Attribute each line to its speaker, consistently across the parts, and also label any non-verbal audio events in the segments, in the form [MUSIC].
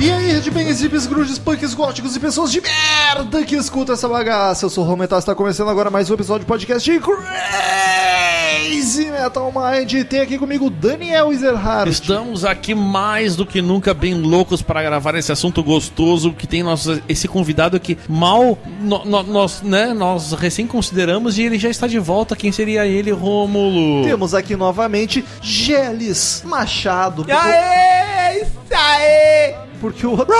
Speaker 1: E aí, headbangers, hippies, grunges, punks, góticos e pessoas de merda que escutam essa bagaça. Eu sou o Rometal, está começando agora mais um episódio de podcast de Metal Mind. Tem aqui comigo Daniel Ezerhard.
Speaker 2: Estamos aqui mais do que nunca bem loucos para gravar esse assunto gostoso que tem nosso, esse convidado que mal no- no- nós, né, nós recém consideramos e ele já está de volta. Quem seria ele, Rômulo?
Speaker 1: Temos aqui novamente Geles Machado. porque-
Speaker 3: Aê!
Speaker 1: Porque o outro,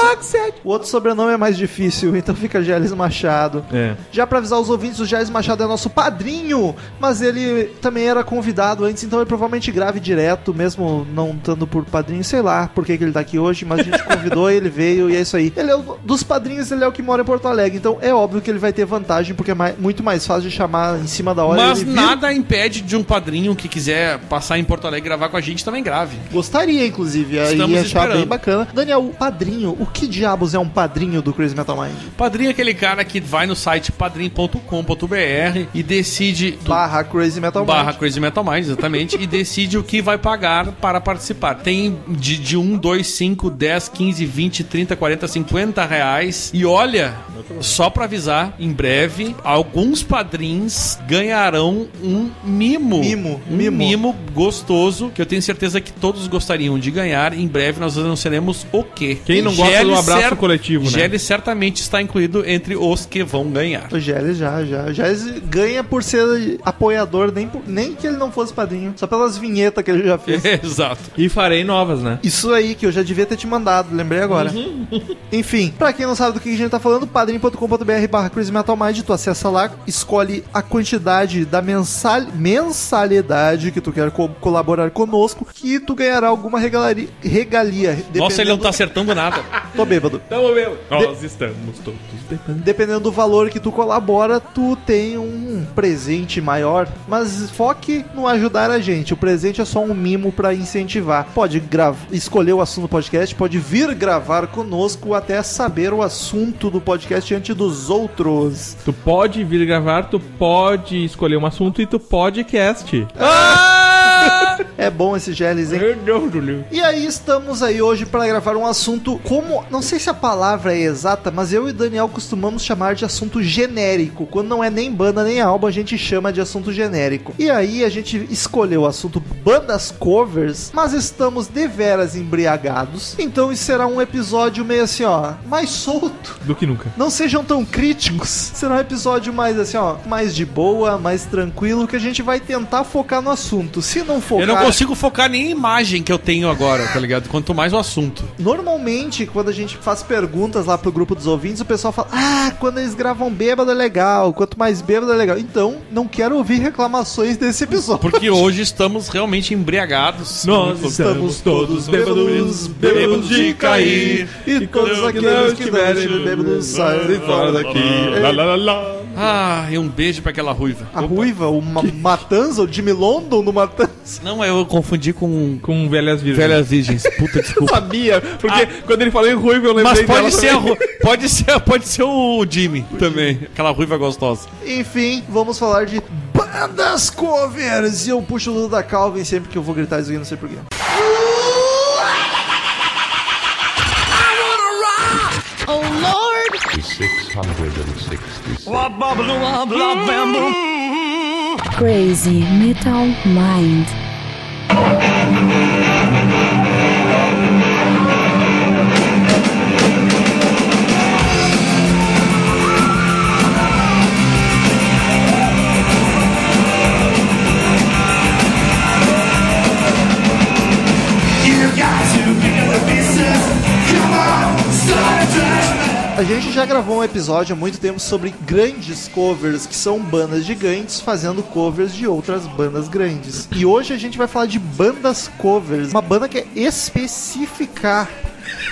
Speaker 1: o outro sobrenome é mais difícil, então fica Geles Machado.
Speaker 3: É.
Speaker 1: Já pra avisar os ouvintes, o Geles Machado é nosso padrinho, mas ele também era convidado antes, então ele provavelmente grave direto, mesmo não estando por padrinho, sei lá por que, que ele tá aqui hoje, mas a gente convidou, ele veio e é isso aí. Ele é o, dos padrinhos, ele é o que mora em Porto Alegre, então é óbvio que ele vai ter vantagem, porque é mai- muito mais fácil de chamar em cima da hora.
Speaker 2: Mas
Speaker 1: ele vir.
Speaker 2: nada impede de um padrinho que quiser passar em Porto Alegre e gravar com a gente também grave.
Speaker 1: Gostaria, inclusive, aí
Speaker 2: Estamos
Speaker 1: ia achar
Speaker 2: esperando.
Speaker 1: bem bacana. Daniel, o padrinho, o que diabos é um padrinho do Crazy Metal Mind?
Speaker 2: Padrinho é aquele cara que vai no site padrim.com.br e decide do-
Speaker 1: Barra Crazy Metal
Speaker 2: barra
Speaker 1: Mind.
Speaker 2: Crazy Metal Mind, exatamente, e decide o que vai pagar para participar. Tem de, de 1, 2, 5, 10, 15, 20, 30, 40, 50 reais. E olha, só pra avisar, em breve, alguns padrinhos ganharão um mimo.
Speaker 1: Mimo,
Speaker 2: Um
Speaker 1: mimo.
Speaker 2: mimo gostoso, que eu tenho certeza que todos gostariam de ganhar. Em breve nós anunciaremos o quê.
Speaker 3: Quem não gosta do abraço coletivo, né?
Speaker 2: Gelli certamente está incluído entre os que vão ganhar.
Speaker 1: O Gélis já, já. O Gélis ganha por ser apoiador, nem, por- nem que ele não fosse padrinho. Só pelas vinhetas que ele já fez. [LAUGHS]
Speaker 2: Exato.
Speaker 3: E farei novas, né?
Speaker 1: Isso aí que eu já devia ter te mandado, lembrei agora. [LAUGHS] Enfim, pra quem não sabe do que a gente tá falando, padrim.com.br barra Crazy Metal Mind, tu acessa lá, escolhe a quantidade da mensal... mensalidade que tu quer co- colaborar conosco, que tu ganhará alguma regalia. regalia
Speaker 2: Nossa, ele não tá acertando nada.
Speaker 1: Tô bêbado.
Speaker 3: Tamo mesmo. Nós estamos todos dependendo.
Speaker 1: Dependendo do valor que tu colabora, tu tem um presente maior. Mas foque no ajudar a gente. O presente é só um mimo pra incentivar. Pode grav- escolher o assunto do podcast, pode vir gravar conosco até saber o assunto do podcast antes dos outros.
Speaker 3: Tu pode vir gravar, tu pode escolher um assunto e tu podcast.
Speaker 1: É bom esse geles, hein?
Speaker 3: Meu Deus do livro.
Speaker 1: E aí estamos aí hoje para gravar um assunto como, não sei se a palavra é exata, mas eu e Daniel costumamos chamar de assunto genérico. Quando não é nem banda nem álbum, a gente chama de assunto genérico. E aí a gente escolheu o assunto bandas covers, mas estamos deveras embriagados. Então isso será um episódio meio assim, ó, mais solto.
Speaker 3: Do que nunca.
Speaker 1: Não sejam tão críticos. Será um episódio mais assim, ó, mais de boa, mais tranquilo, que a gente vai tentar focar no assunto. Se não focar,
Speaker 2: Eu não consigo focar nem em imagem que eu tenho agora, tá ligado? Quanto mais o assunto.
Speaker 1: Normalmente, quando a gente faz perguntas lá pro grupo dos ouvintes, o pessoal fala: Ah, quando eles gravam bêbado é legal, quanto mais bêbado é legal. Então, não quero ouvir reclamações desse episódio.
Speaker 2: Porque hoje estamos realmente embriagados.
Speaker 3: Nós estamos todos bêbados, bêbados de cair.
Speaker 1: E todos aqueles que estiverem bêbados saírem fora daqui.
Speaker 3: Lá, lá, lá, lá.
Speaker 2: Ah, e um beijo pra aquela ruiva.
Speaker 1: A
Speaker 2: Opa.
Speaker 1: ruiva, o Ma [LAUGHS] Matanza, o Jimmy London no Matanza.
Speaker 2: Não, eu confundi com
Speaker 3: Com velhas virgens.
Speaker 2: velhas virgens. [LAUGHS] Puta, desculpa.
Speaker 3: Sabia, porque quando ele falou em ruivo eu lembrei
Speaker 2: Mas pode
Speaker 3: dela
Speaker 2: ser, ru... pode ser, pode ser o Jimmy também. Aquela ruiva gostosa.
Speaker 1: Enfim, vamos falar de bandas covers. E eu puxo o Lula da Calvin sempre que eu vou gritar isso aqui, não sei porquê.
Speaker 4: 666.
Speaker 5: Crazy Metal Mind. You got to pick up the pieces.
Speaker 1: Come on, start A gente já gravou um episódio há muito tempo sobre grandes covers, que são bandas gigantes fazendo covers de outras bandas grandes. E hoje a gente vai falar de bandas covers, uma banda que é específica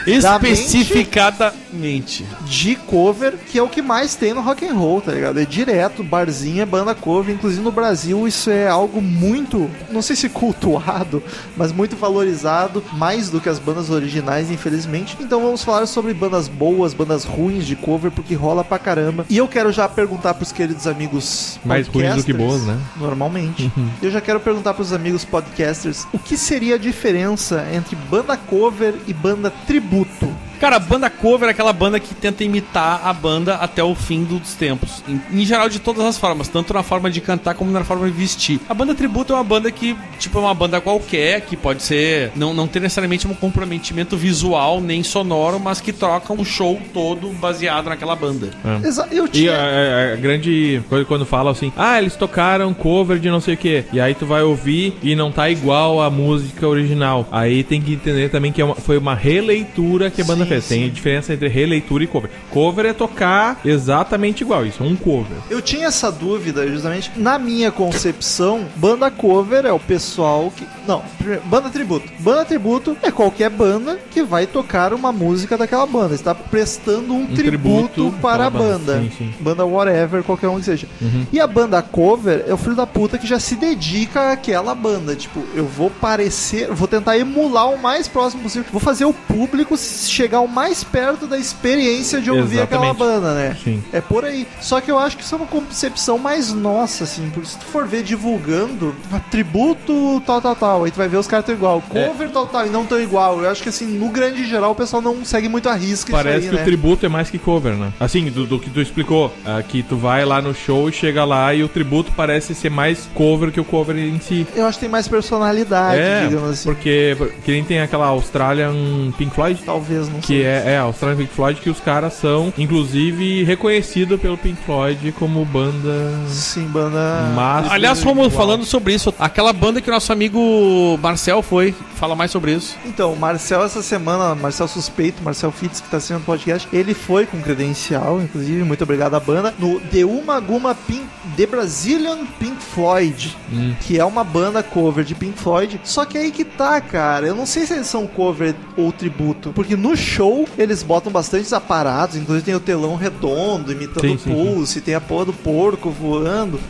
Speaker 1: Da
Speaker 2: Especificada Exatamente.
Speaker 1: de cover, que é o que mais tem no rock and roll, tá ligado? É direto, barzinho é banda cover, inclusive no Brasil isso é algo muito, não sei se cultuado, mas muito valorizado, mais do que as bandas originais, infelizmente. Então vamos falar sobre bandas boas, bandas ruins de cover, porque rola pra caramba. E eu quero já perguntar pros queridos amigos
Speaker 3: Mais ruins do que boas, né?
Speaker 1: Normalmente. Eu já quero perguntar pros amigos podcasters o que seria a diferença entre banda cover e banda tributo.
Speaker 2: Cara, a banda cover é aquela banda que tenta imitar a banda até o fim dos tempos. Em, em geral, de todas as formas, tanto na forma de cantar como na forma de vestir. A banda tributo é uma banda que, tipo, é uma banda qualquer, que pode ser. Não, não ter necessariamente um comprometimento visual nem sonoro, mas que troca um show todo baseado naquela banda.
Speaker 1: Exa eu
Speaker 3: E
Speaker 1: tinha.
Speaker 3: a, a- a grande coisa quando fala assim, ah, eles tocaram cover de não sei o que, e aí tu vai ouvir e não tá igual a música original. Aí tem que entender também que é uma- foi uma releitura que a banda
Speaker 1: Sim,
Speaker 3: fez. Tem diferença entre releitura e cover. Cover é tocar exatamente igual, isso é um cover.
Speaker 1: Eu tinha essa dúvida, justamente. Na minha concepção, banda cover é o pessoal que. Não, primeiro, banda tributo. Banda tributo é qualquer banda que vai tocar uma música daquela banda. Está prestando um, tributo,
Speaker 3: tributo
Speaker 1: para a
Speaker 3: banda.
Speaker 1: banda.
Speaker 3: Sim, sim.
Speaker 1: Banda whatever, qualquer um que seja. E a banda cover é o filho da puta que já se dedica àquela banda. Tipo, eu vou parecer, vou tentar emular o mais próximo possível. Vou fazer o público chegar o mais perto da experiência de ouvir aquela
Speaker 3: Exatamente.
Speaker 1: banda, né?
Speaker 3: Sim.
Speaker 1: É por aí. Só que eu acho que isso é uma concepção mais nossa, assim. Porque se tu for ver divulgando, tributo, tal, tal, tal. Aí tu vai ver os caras tão igual.
Speaker 3: É.
Speaker 1: Cover, tal, tal. E não tão igual. Eu acho que, assim, no grande geral, o pessoal não segue muito a risca
Speaker 3: Parece
Speaker 1: isso
Speaker 3: que
Speaker 1: aí,
Speaker 3: o
Speaker 1: né?
Speaker 3: tributo é mais que cover, né? Assim, do, do que tu explicou, ah, que tu vai lá no show e chega lá e o tributo parece ser mais cover que o cover em si.
Speaker 1: Eu acho que tem mais personalidade,
Speaker 3: é,
Speaker 1: digamos assim.
Speaker 3: porque que nem tem aquela Australian Pink Floyd,
Speaker 1: Talvez, não
Speaker 3: que é, é a Australian Pink Floyd, que os caras são, inclusive, reconhecidos pelo Pink Floyd como banda
Speaker 1: Sim, banda.
Speaker 3: Master.
Speaker 2: Aliás,
Speaker 3: igual.
Speaker 2: falando sobre isso, aquela banda que o nosso amigo Marcel foi, fala mais sobre isso.
Speaker 1: Então, o Marcel, essa semana, Marcel Suspeito, Marcel Fitz, que tá sendo podcast, ele foi com credencial, inclusive, muito obrigado à banda, no The Uma Guma Pink, The Brazilian Pink Floyd,
Speaker 3: Hum.
Speaker 1: que é uma banda cover de Pink Floyd. Só que aí que tá, cara, eu não sei se eles são cover ou tributo, porque no show eles botam bastantes aparatos, inclusive tem o telão redondo, imitando
Speaker 3: Sim,
Speaker 1: o
Speaker 3: sim,
Speaker 1: Pulse, tem a porra do porco voando.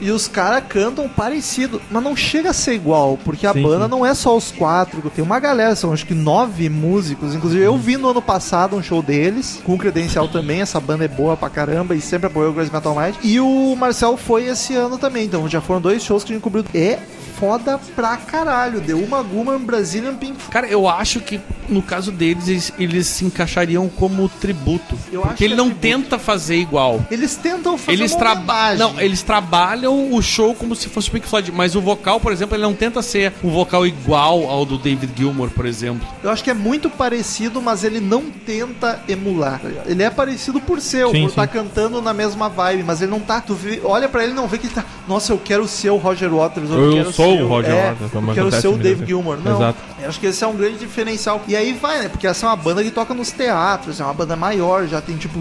Speaker 1: E, e os caras cantam parecido, mas não chega a ser igual, porque a
Speaker 3: Sim,
Speaker 1: banda
Speaker 3: sim.
Speaker 1: não é só os quatro, tem uma galera, são acho que nove músicos. Inclusive, eu vi no ano passado um show deles, com credencial também. Essa banda é boa pra caramba e sempre apoiou o Grace Metal Mind. E o Marcel foi esse ano também, então já foram dois shows que a gente cobriu. É foda pra caralho. Deu uma Guma Brazilian Pink Floyd.
Speaker 2: Cara, eu acho que no caso deles, eles, eles se encaixariam como tributo.
Speaker 1: Eu acho
Speaker 2: porque ele
Speaker 1: que é
Speaker 2: não
Speaker 1: tributo.
Speaker 2: tenta fazer igual.
Speaker 1: Eles tentam fazer
Speaker 2: Eles,
Speaker 1: uma
Speaker 2: traba
Speaker 1: homenagem.
Speaker 2: não, eles trabalham o show como se fosse o Pink Floyd, mas o vocal, por exemplo, ele não tenta ser um vocal igual ao do David Gilmour, por exemplo.
Speaker 1: Eu acho que é muito parecido, mas ele não tenta emular. tá? Ele é parecido por ser,
Speaker 3: Sim,
Speaker 1: por estar cantando na mesma vibe, mas ele não tá. Tu vê- olha pra ele e não vê que ele tá. Nossa, eu quero ser o Roger Waters.
Speaker 3: Eu
Speaker 1: quero
Speaker 3: sou o Roger
Speaker 1: é,
Speaker 3: Waters, como
Speaker 1: quero ser o. Dave Gilmour. Não.
Speaker 3: Exato.
Speaker 1: Eu acho que esse é um grande diferencial. E aí vai, né? Porque essa é uma banda que toca nos teatros, é uma banda maior, já tem tipo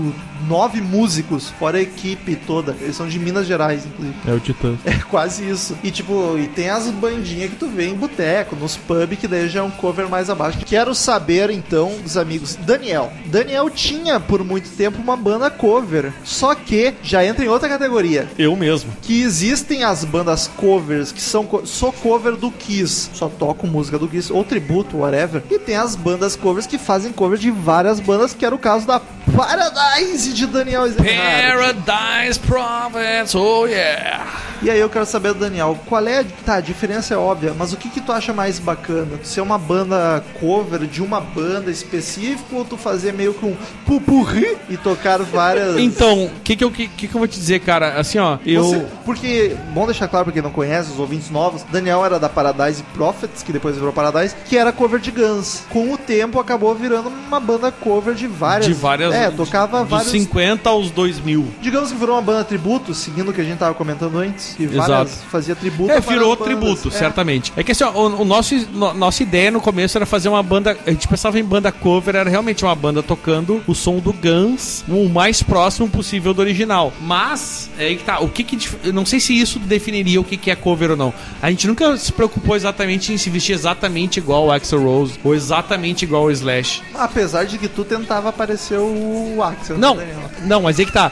Speaker 1: nove músicos, fora a equipe toda. Eles são de Minas Gerais, inclusive.
Speaker 3: É o Titã. [LAUGHS]
Speaker 1: É quase isso. E tipo, e tem as bandinhas que tu vê em boteco, nos pub, que daí já é um cover mais abaixo. Quero saber então dos amigos. Daniel. Daniel tinha por muito tempo uma banda cover. Só que já entra em outra categoria.
Speaker 2: Eu mesmo.
Speaker 1: Que existem as bandas covers que são co só cover do Kiss, só tocam música do Kiss, ou tributo, whatever. E tem as bandas covers que fazem cover de várias bandas, que era o caso da Paradise de Daniel.
Speaker 2: Paradise Prophets, oh yeah!
Speaker 1: E aí eu quero saber do Daniel, qual é, tá, a diferença é óbvia, mas o que que tu acha mais bacana? Tu ser uma banda cover de uma banda específica ou tu fazer meio que um pupurri e tocar várias...
Speaker 2: Então, o que que, eu- que, que eu vou te dizer, cara? Assim, ó, eu...
Speaker 1: Você- porque, bom deixar claro pra quem não conhece, os ouvintes novos, Daniel era da Paradise Prophets, que depois virou Paradise, que era cover de Guns. Com o tempo acabou virando uma banda cover de várias...
Speaker 2: De várias...
Speaker 1: É, tocava
Speaker 2: dos
Speaker 1: vários...
Speaker 2: 50 aos 2000.
Speaker 1: Digamos que virou uma banda tributo, seguindo o que a gente tava comentando antes. E várias, fazia tributo
Speaker 2: É, virou
Speaker 1: várias bandas.
Speaker 2: tributo,
Speaker 1: É.
Speaker 2: certamente. É que assim, ó, o, o nosso, no- nossa ideia no começo era fazer uma banda. A gente pensava em banda cover, era realmente uma banda tocando o som do Guns o mais próximo possível do original. Mas, é aí que tá. O que que. Eu não sei se isso definiria o que, que é cover ou não. A gente nunca se preocupou exatamente em se vestir exatamente igual o Axel Rose ou exatamente igual o Slash.
Speaker 1: Apesar de que tu tentava aparecer o Axel.
Speaker 2: Não,
Speaker 1: né,
Speaker 2: não, mas aí que tá.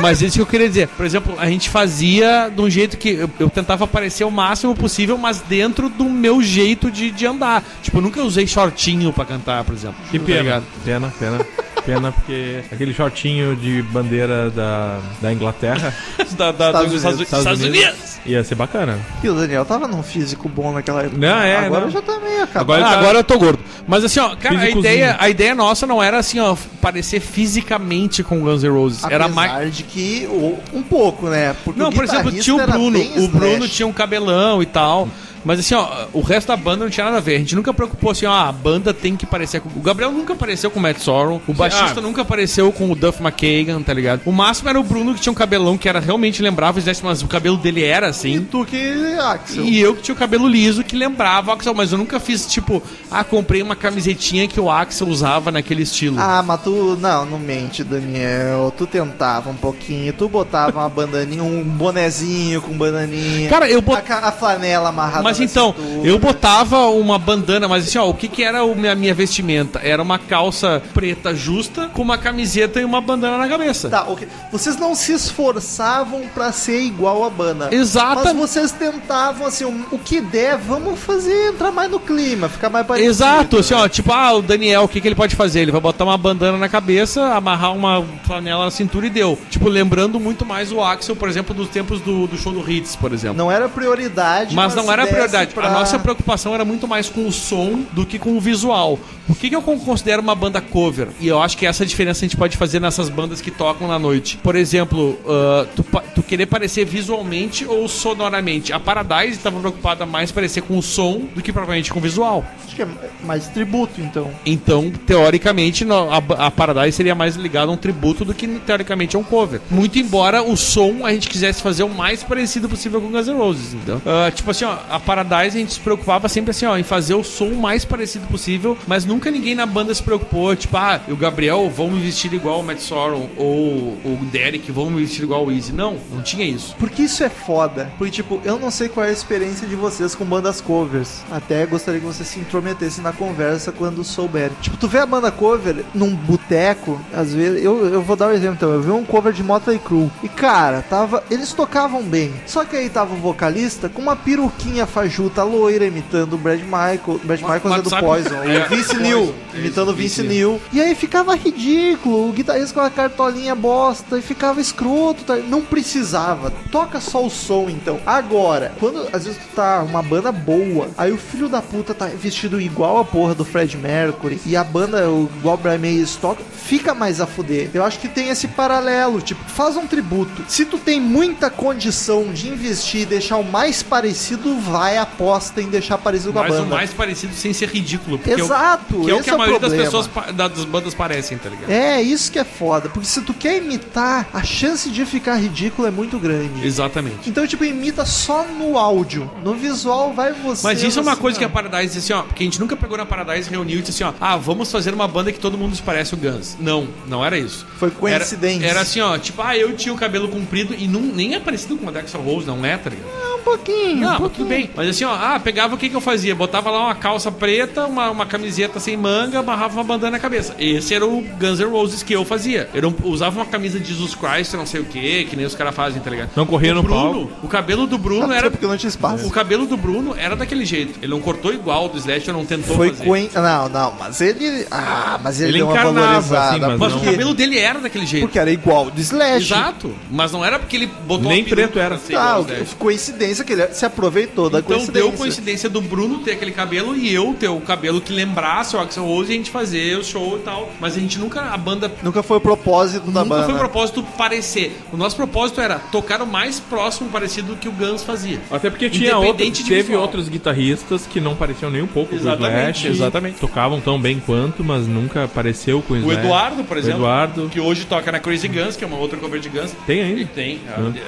Speaker 2: Mas isso que eu queria dizer. Por exemplo, a gente fazia de um jeito que eu, eu tentava aparecer o máximo possível, mas dentro do meu jeito de, de andar. Tipo, eu nunca usei shortinho pra cantar, por exemplo.
Speaker 3: Que
Speaker 2: Tá
Speaker 3: pena.
Speaker 2: ligado?
Speaker 3: Pena, pena. Pena porque aquele shortinho de bandeira da, da Inglaterra [LAUGHS]
Speaker 2: Da, da,
Speaker 1: Estados
Speaker 2: dos
Speaker 1: Unidos.
Speaker 2: Estados, Estados Unidos.
Speaker 3: ia ser bacana.
Speaker 1: E o Daniel tava num físico bom naquela época.
Speaker 3: Não, é,
Speaker 1: Agora
Speaker 3: não.
Speaker 1: já tá meio acabado.
Speaker 3: Agora
Speaker 2: Ah,
Speaker 3: tá-
Speaker 2: agora eu tô gordo. Mas assim, ó, cara, a ideia, a ideia nossa não era assim, ó, parecer fisicamente com Guns N' Roses. Era mais.
Speaker 1: Apesar de que um pouco, né? Porque
Speaker 2: Não,
Speaker 1: o
Speaker 2: por exemplo, tinha o Bruno. O Bruno tinha um cabelão e tal. Mas assim, ó, o resto da banda não tinha nada a ver. A gente nunca preocupou assim, ó, a banda tem que parecer com. O Gabriel nunca apareceu com o Matt Sorum. O baixista
Speaker 3: Ah.
Speaker 2: nunca apareceu com o Duff McKagan, tá ligado? O máximo era o Bruno que tinha um cabelão que era realmente lembrava o mas o cabelo dele era
Speaker 1: E
Speaker 2: assim.
Speaker 1: tu que Axel.
Speaker 2: E eu que tinha o cabelo liso que lembrava o Axel, mas eu nunca fiz tipo, ah, comprei uma camisetinha que o Axel usava naquele estilo.
Speaker 1: Ah, mas tu. Não, não mente, Daniel. Tu tentava um pouquinho. Tu botava uma bandaninha, um bonezinho com bananinha.
Speaker 2: Cara, eu bot-
Speaker 1: a, ca- a flanela amarrada
Speaker 2: Mas então, eu botava uma bandana, mas assim, ó, o que que era a minha, minha vestimenta? Era uma calça preta justa com uma camiseta e uma bandana na cabeça.
Speaker 1: Tá, ok. Vocês não se esforçavam pra ser igual a banda.
Speaker 2: Exata-
Speaker 1: Mas vocês tentavam, assim, o, o que der, vamos fazer entrar mais no clima, ficar mais parecido.
Speaker 2: Exato, assim,
Speaker 1: né?
Speaker 2: ó, tipo, ah, o Daniel, o que, que ele pode fazer? Ele vai botar uma bandana na cabeça, amarrar uma flanela na cintura e deu. Tipo, lembrando muito mais o Axel, por exemplo, dos tempos do, do show do Hits, por exemplo.
Speaker 1: Não era prioridade.
Speaker 2: Mas não
Speaker 1: se
Speaker 2: era
Speaker 1: desse
Speaker 2: prioridade.
Speaker 1: pra-
Speaker 2: A nossa preocupação era muito mais com o som do que com o visual. O que, que eu con- considero uma banda cover? E eu acho que essa diferença a gente pode fazer nessas bandas que tocam na noite. Por exemplo, ah, tu, tu querer parecer visualmente ou sonoramente. A Paradise estava preocupada mais em parecer com o som do que provavelmente com o visual.
Speaker 1: Acho que é mais tributo, então.
Speaker 2: Então, teoricamente, no- a, a Paradise seria mais ligada a um tributo do que teoricamente a um cover. Muito embora o som a gente quisesse fazer o mais parecido possível com Guns N' Roses, então. tipo assim, ó, a Paradise a gente se preocupava sempre assim, ó, em fazer o som mais parecido possível, mas nunca ninguém na banda se preocupou, tipo, ah, o Gabriel, vamos vestir igual o Matt Sorum, ou o Derek, vamos me vestir igual o Easy. Não, não tinha isso.
Speaker 1: Porque isso é foda. Porque, tipo, eu não sei qual é a experiência de vocês com bandas covers. Até gostaria que vocês se intrometessem na conversa quando souberem. Tipo, tu vê a banda cover num boteco, às vezes. Eu, eu vou dar um exemplo então. Eu vi um cover de Motley Crue. E, cara, tava. Eles tocavam bem. Só que aí tava o vocalista com uma peruquinha fajuta loira, imitando o Brad Michael. Brad
Speaker 2: Mas-
Speaker 1: Michaels é do Poison.
Speaker 2: É,
Speaker 1: o Vince. Neil, imitando Vince Neil. E aí ficava ridículo. O guitarrista com a cartolinha bosta. E ficava escroto. tá? Não precisava. Toca só o som, então. Agora, quando às vezes tu tá uma banda boa, aí o filho da puta tá vestido igual a porra do Fred Mercury e a banda igual o Brian May toca, fica mais a fuder. Eu acho que tem esse paralelo, tipo, faz um tributo. Se tu tem muita condição de investir e deixar o mais parecido, vai aposta em deixar parecido com a
Speaker 2: Mas o
Speaker 1: banda.
Speaker 2: mais parecido sem ser ridículo. porque é o-
Speaker 1: Exato,
Speaker 2: que é o que
Speaker 1: é
Speaker 2: a
Speaker 1: o
Speaker 2: maioria das pessoas das bandas parecem, tá ligado?
Speaker 1: É, isso que é foda. Porque se tu quer imitar, a chance de ficar ridículo é muito grande.
Speaker 2: Exatamente.
Speaker 1: Então, tipo, imita só no áudio. No visual vai você.
Speaker 2: Mas isso é uma
Speaker 1: assim,
Speaker 2: coisa que a. Paradise disse assim, ó, porque a gente nunca pegou na Paradise, reuniu e disse assim, ó, ah, vamos fazer uma banda que todo mundo se parece o Guns. Não, não era isso.
Speaker 1: Foi
Speaker 2: Era,
Speaker 1: coincidência.
Speaker 2: era assim, ó, tipo, ah, eu tinha o cabelo comprido e não, nem é parecido com o Axl Rose, não é, tá ligado?
Speaker 1: um pouquinho.
Speaker 2: Não,
Speaker 1: um
Speaker 2: mas
Speaker 1: pouquinho.
Speaker 2: tudo bem. Mas assim, ó, ah, pegava o que que eu fazia? Botava lá uma calça preta, uma, uma camiseta sem manga, amarrava uma bandana na cabeça. Esse era o Guns N' Roses que eu fazia. Eu não- usava uma camisa de Jesus Christ, não sei o que, que nem os caras fazem, tá ligado?
Speaker 3: Não corria
Speaker 2: o
Speaker 3: no
Speaker 2: Bruno,
Speaker 3: palco.
Speaker 2: O cabelo do Bruno era
Speaker 1: porque não tinha espaço.
Speaker 2: o cabelo do Bruno era daquele jeito. Ele não cortou igual o do Slash, não tentou
Speaker 1: Foi
Speaker 2: fazer.
Speaker 1: Não, não, mas ele. Ah, mas ele,
Speaker 3: Ele
Speaker 1: deu uma
Speaker 3: encarnava,
Speaker 1: valorizada.
Speaker 3: assim, mas
Speaker 2: Mas
Speaker 3: não-
Speaker 2: o cabelo dele era daquele jeito.
Speaker 1: Porque era igual do Slash.
Speaker 2: Exato. Mas não era porque ele botou
Speaker 3: Nem preto era.
Speaker 1: Ah,
Speaker 2: Slash.
Speaker 1: coincidência coincidência que ele se aproveitou da
Speaker 2: Então
Speaker 1: coincidência.
Speaker 2: deu coincidência do Bruno ter aquele cabelo e eu ter o cabelo que lembrasse o Axel Rose e a gente fazer o show e tal. Mas a gente nunca, a banda
Speaker 1: Nunca foi o propósito da
Speaker 2: nunca
Speaker 1: banda.
Speaker 2: foi o propósito parecer. O nosso propósito era tocar o mais próximo parecido que o Guns fazia.
Speaker 3: Até porque tinha outro, teve
Speaker 2: visual.
Speaker 3: outros guitarristas que não pareciam nem um pouco com o
Speaker 2: Exatamente,
Speaker 3: Slash.
Speaker 2: exatamente.
Speaker 3: Tocavam tão bem quanto, mas nunca pareceu com o
Speaker 2: O
Speaker 3: Slash.
Speaker 2: Eduardo, por
Speaker 3: O
Speaker 2: exemplo,
Speaker 3: Eduardo.
Speaker 2: que hoje toca na Crazy Guns, que é uma outra cover de Guns.
Speaker 3: Tem ainda?
Speaker 2: tem.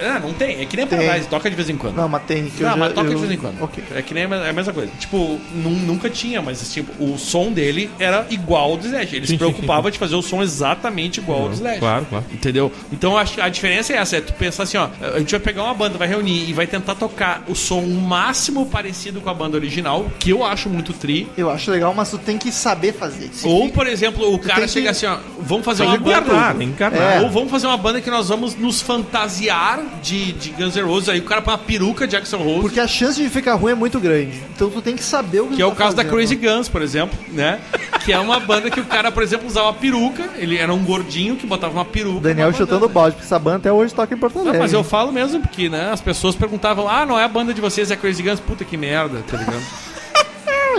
Speaker 2: Ah, não tem. É que nem a
Speaker 1: Tem.
Speaker 2: Paradise, toca de vez em quando.
Speaker 1: Não, mas tem. Que eu
Speaker 2: Não,
Speaker 1: já-
Speaker 2: mas toca
Speaker 1: eu-
Speaker 2: de vez em quando.
Speaker 1: Ok.
Speaker 2: É que nem a é a mesma coisa. Tipo, nun- nunca tinha, mas tipo, o som dele era igual ao do Slash. Ele se preocupava de fazer o som exatamente igual ao do Slash.
Speaker 3: Claro, claro.
Speaker 2: Entendeu? Então acho que a diferença é essa: é tu pensar assim, ó, a gente vai pegar uma banda, vai reunir e vai tentar tocar o som o máximo parecido com a banda original, que eu acho muito tri.
Speaker 1: Eu acho legal, mas tu tem que saber fazer. Se
Speaker 2: Ou, por exemplo, o cara chega
Speaker 1: que-
Speaker 2: assim, ó, vamos fazer
Speaker 3: Tem
Speaker 2: uma
Speaker 3: que
Speaker 2: banda.
Speaker 3: encarnar, tem que encarnar.
Speaker 1: É.
Speaker 2: Ou vamos fazer uma banda que nós vamos nos fantasiar de, de Guns N' Roses. Aí o cara põe uma peruca de Axel Rose.
Speaker 1: Porque a chance de ficar ruim é muito grande. Então tu tem que saber o que
Speaker 2: Que é o
Speaker 1: tá
Speaker 2: caso da
Speaker 1: fazendo.
Speaker 2: Crazy Guns, por exemplo, né? Que é uma banda que o cara, por exemplo, usava peruca. Ele era um gordinho que botava uma peruca.
Speaker 1: Daniel chutando o balde, porque essa banda até hoje toca em Porto
Speaker 2: Não,
Speaker 1: Alegre.
Speaker 2: mas eu falo mesmo porque, né? As pessoas perguntavam, ah, não é a banda de vocês, é Crazy Guns. Puta que merda, tá ligado?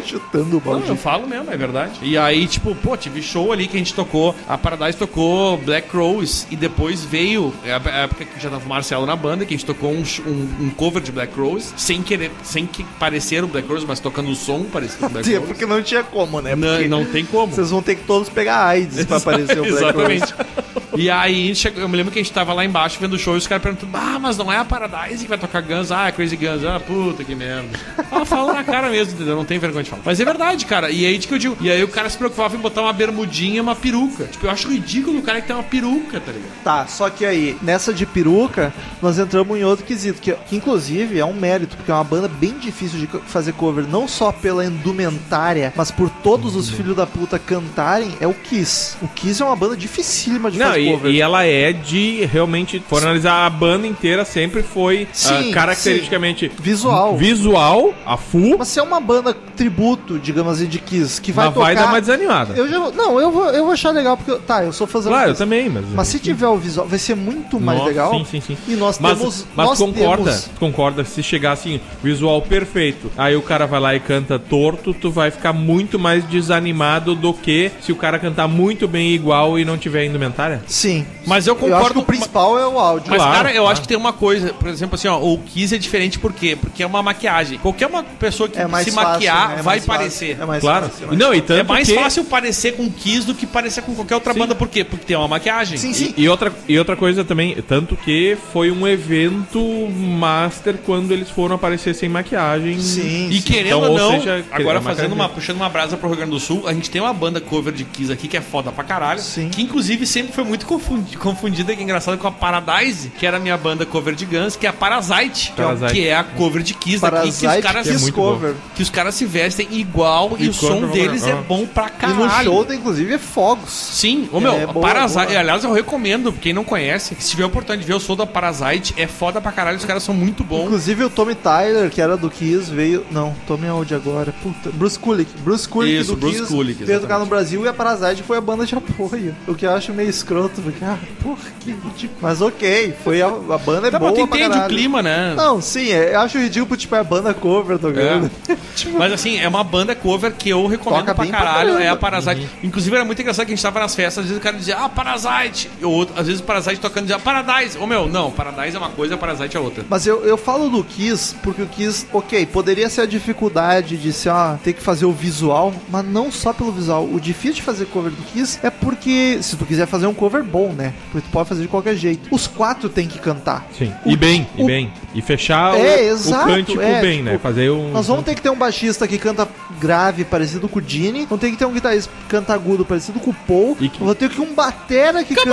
Speaker 2: [LAUGHS]
Speaker 1: chutando o
Speaker 2: Não,
Speaker 1: balde.
Speaker 2: eu falo mesmo, é verdade. E aí, tipo, pô, tive show ali que a gente tocou. A Paradise tocou Black Rose. E depois veio, é a época que já tava o Marcelo na banda, que a gente tocou um, um- um cover de Black Rose. Sem querer, sem que parecer o Black Rose, mas tocando o som parecido com o Black [LAUGHS]
Speaker 1: Sim,
Speaker 2: Rose.
Speaker 1: porque não tinha como, né?
Speaker 2: Não,
Speaker 1: Porque
Speaker 2: não tem como.
Speaker 1: Vocês vão ter que todos pegar AIDS pra aparecer o Black
Speaker 2: Exatamente.
Speaker 1: Rose.
Speaker 2: E aí, eu me lembro que a gente tava lá embaixo vendo o show e os caras perguntando: Ah, mas não é a Paradise que vai tocar Guns? Ah, é Crazy Guns. Ah, puta que merda. Ah, fala na cara mesmo, entendeu? Não tem vergonha falar. Mas é verdade, cara. E aí que eu digo. E aí o cara se preocupava em botar uma bermudinha e uma peruca. Tipo, eu acho ridículo o cara que tem uma peruca, tá ligado?
Speaker 1: Tá, só que aí, nessa de peruca, nós entramos em outro quesito, que, que inclusive é um mérito, porque é uma banda bem difícil de fazer cover, não só pela indumentária, mas por todos os filhos da puta cantarem, é o Kiss. O Kiss é uma banda dificílima de
Speaker 3: Não,
Speaker 1: fazer
Speaker 3: e,
Speaker 1: cover.
Speaker 3: e ela é de realmente, for analisar a banda inteira, sempre foi
Speaker 1: Sim,
Speaker 3: ah, caracteristicamente
Speaker 1: Visual.
Speaker 3: visual, a full,
Speaker 1: Mas se é uma banda tributo, digamos assim, de Kiss, que vai
Speaker 3: mas
Speaker 1: tocar...
Speaker 3: vai dar uma desanimada.
Speaker 1: Eu já, não, eu vou, eu vou achar legal, porque, tá, eu sou fazendo
Speaker 3: Claro, eu também, mas.
Speaker 1: Mas se tiver o visual, vai ser muito mais
Speaker 3: Nossa,
Speaker 1: legal.
Speaker 3: Sim, sim, sim.
Speaker 1: E nós
Speaker 3: mas,
Speaker 1: temos.
Speaker 3: mas
Speaker 1: nós
Speaker 3: concorda,
Speaker 1: temos-
Speaker 3: concorda, se chegar assim, visual perfeito, aí o cara vai lá e canta torto, tu vai ficar muito mais desanimado do que se o cara cantar muito bem igual e não tiver indumentária.
Speaker 1: Sim.
Speaker 2: Mas eu
Speaker 1: Eu acho
Speaker 2: concordo
Speaker 1: que o principal é o áudio.
Speaker 2: Mas,
Speaker 3: Claro,
Speaker 2: cara, eu
Speaker 3: claro.
Speaker 2: acho que tem uma coisa, por exemplo, assim, ó, o Kiss é diferente por quê? Porque é uma maquiagem. Qualquer uma pessoa que
Speaker 1: É mais
Speaker 2: se
Speaker 1: fácil,
Speaker 2: maquiar
Speaker 1: né? É
Speaker 2: vai parecer.
Speaker 1: É mais
Speaker 3: Claro.
Speaker 1: fácil, é mais
Speaker 3: não, e tanto
Speaker 2: É mais
Speaker 3: que...
Speaker 2: fácil parecer com Kiss do que parecer com qualquer outra
Speaker 3: Sim.
Speaker 2: banda. Por quê? Porque tem uma maquiagem.
Speaker 1: Sim, sim.
Speaker 3: E, e outra, e outra coisa também, tanto que foi um evento master quando eles foram aparecer sem maquiagem.
Speaker 1: Sim,
Speaker 2: E
Speaker 1: sim.
Speaker 2: querendo
Speaker 3: Então,
Speaker 2: ou não,
Speaker 3: seja, que-
Speaker 2: agora
Speaker 3: é
Speaker 2: fazendo uma, puxando uma brasa pro Rio Grande do Sul, a gente tem uma banda cover de Kiss aqui que é foda pra caralho.
Speaker 1: Sim.
Speaker 2: Que inclusive sempre foi muito confundi- confundida, que é engraçado, com a Paradise, que era a minha banda cover de Guns, que é a Parasite, que é
Speaker 3: Parasite.
Speaker 2: que é a cover de Kiss daqui, que os
Speaker 1: Parasite
Speaker 2: caras
Speaker 1: Kiss
Speaker 3: muito
Speaker 1: Cover.
Speaker 2: que os caras se vestem igual e,
Speaker 3: E
Speaker 2: o som deles é
Speaker 3: ah.
Speaker 2: bom pra
Speaker 1: E
Speaker 2: caralho.
Speaker 1: no show inclusive fogos.
Speaker 2: Sim, ô meu,
Speaker 1: É, boa,
Speaker 2: Parasite,
Speaker 1: boa.
Speaker 2: aliás, eu recomendo, quem não conhece, se tiver a oportunidade de ver o show da Parasite, é foda pra caralho, os caras são muito bons.
Speaker 1: Inclusive o Tommy Tyler, que era do Kiss, veio. Não, Tommy é onde agora? Puta. Bruce Kulick. Bruce Kulick
Speaker 2: Isso,
Speaker 1: do
Speaker 2: Bruce
Speaker 1: Kiss
Speaker 2: Kulick,
Speaker 1: veio tocar no Brasil e a Parasite foi a banda de apoio. O que eu acho meio escroto, porque, ah, porra, que ridículo. Mas ok, foi a, a banda é
Speaker 2: Tá,
Speaker 1: boa
Speaker 2: mas tu entende o clima, né?
Speaker 1: Não, sim, é, eu acho ridículo, tipo, é a banda cover tocando. [LAUGHS]
Speaker 2: Mas assim, é uma banda cover que eu recomendo
Speaker 1: Toca
Speaker 2: pra
Speaker 1: pra
Speaker 2: caralho,
Speaker 1: caramba.
Speaker 2: é a Parasite. Inclusive era muito engraçado que a gente tava nas festas, às vezes o cara dizia, ah, Parasite. O outro, às vezes o Parasite tocando dizia, Paradise. Ô meu, não, Paradise é uma coisa, Parasite é outra.
Speaker 1: Mas eu, eu falo do Kiss porque o Kiss, ok, poderia ser a dificuldade de ser, ah, ter que fazer o visual, mas não só pelo visual. O difícil de fazer cover do Kiss é porque, se tu quiser fazer um cover bom, né? Porque tu pode fazer de qualquer jeito. Os quatro tem que cantar.
Speaker 3: Sim.
Speaker 1: O-
Speaker 3: e bem,
Speaker 1: o-
Speaker 3: e bem. E fechar
Speaker 1: É,
Speaker 3: o,
Speaker 1: exato,
Speaker 3: o cântico
Speaker 1: é,
Speaker 3: bem,
Speaker 1: tipo,
Speaker 3: né? Fazer um.
Speaker 1: Nós vamos ter que ter um baixista que canta grave, parecido com o Dini. Vamos ter que ter um guitarrista que canta agudo, parecido com o Paul.
Speaker 3: E que-
Speaker 1: Vamos ter que ter um batera que canta...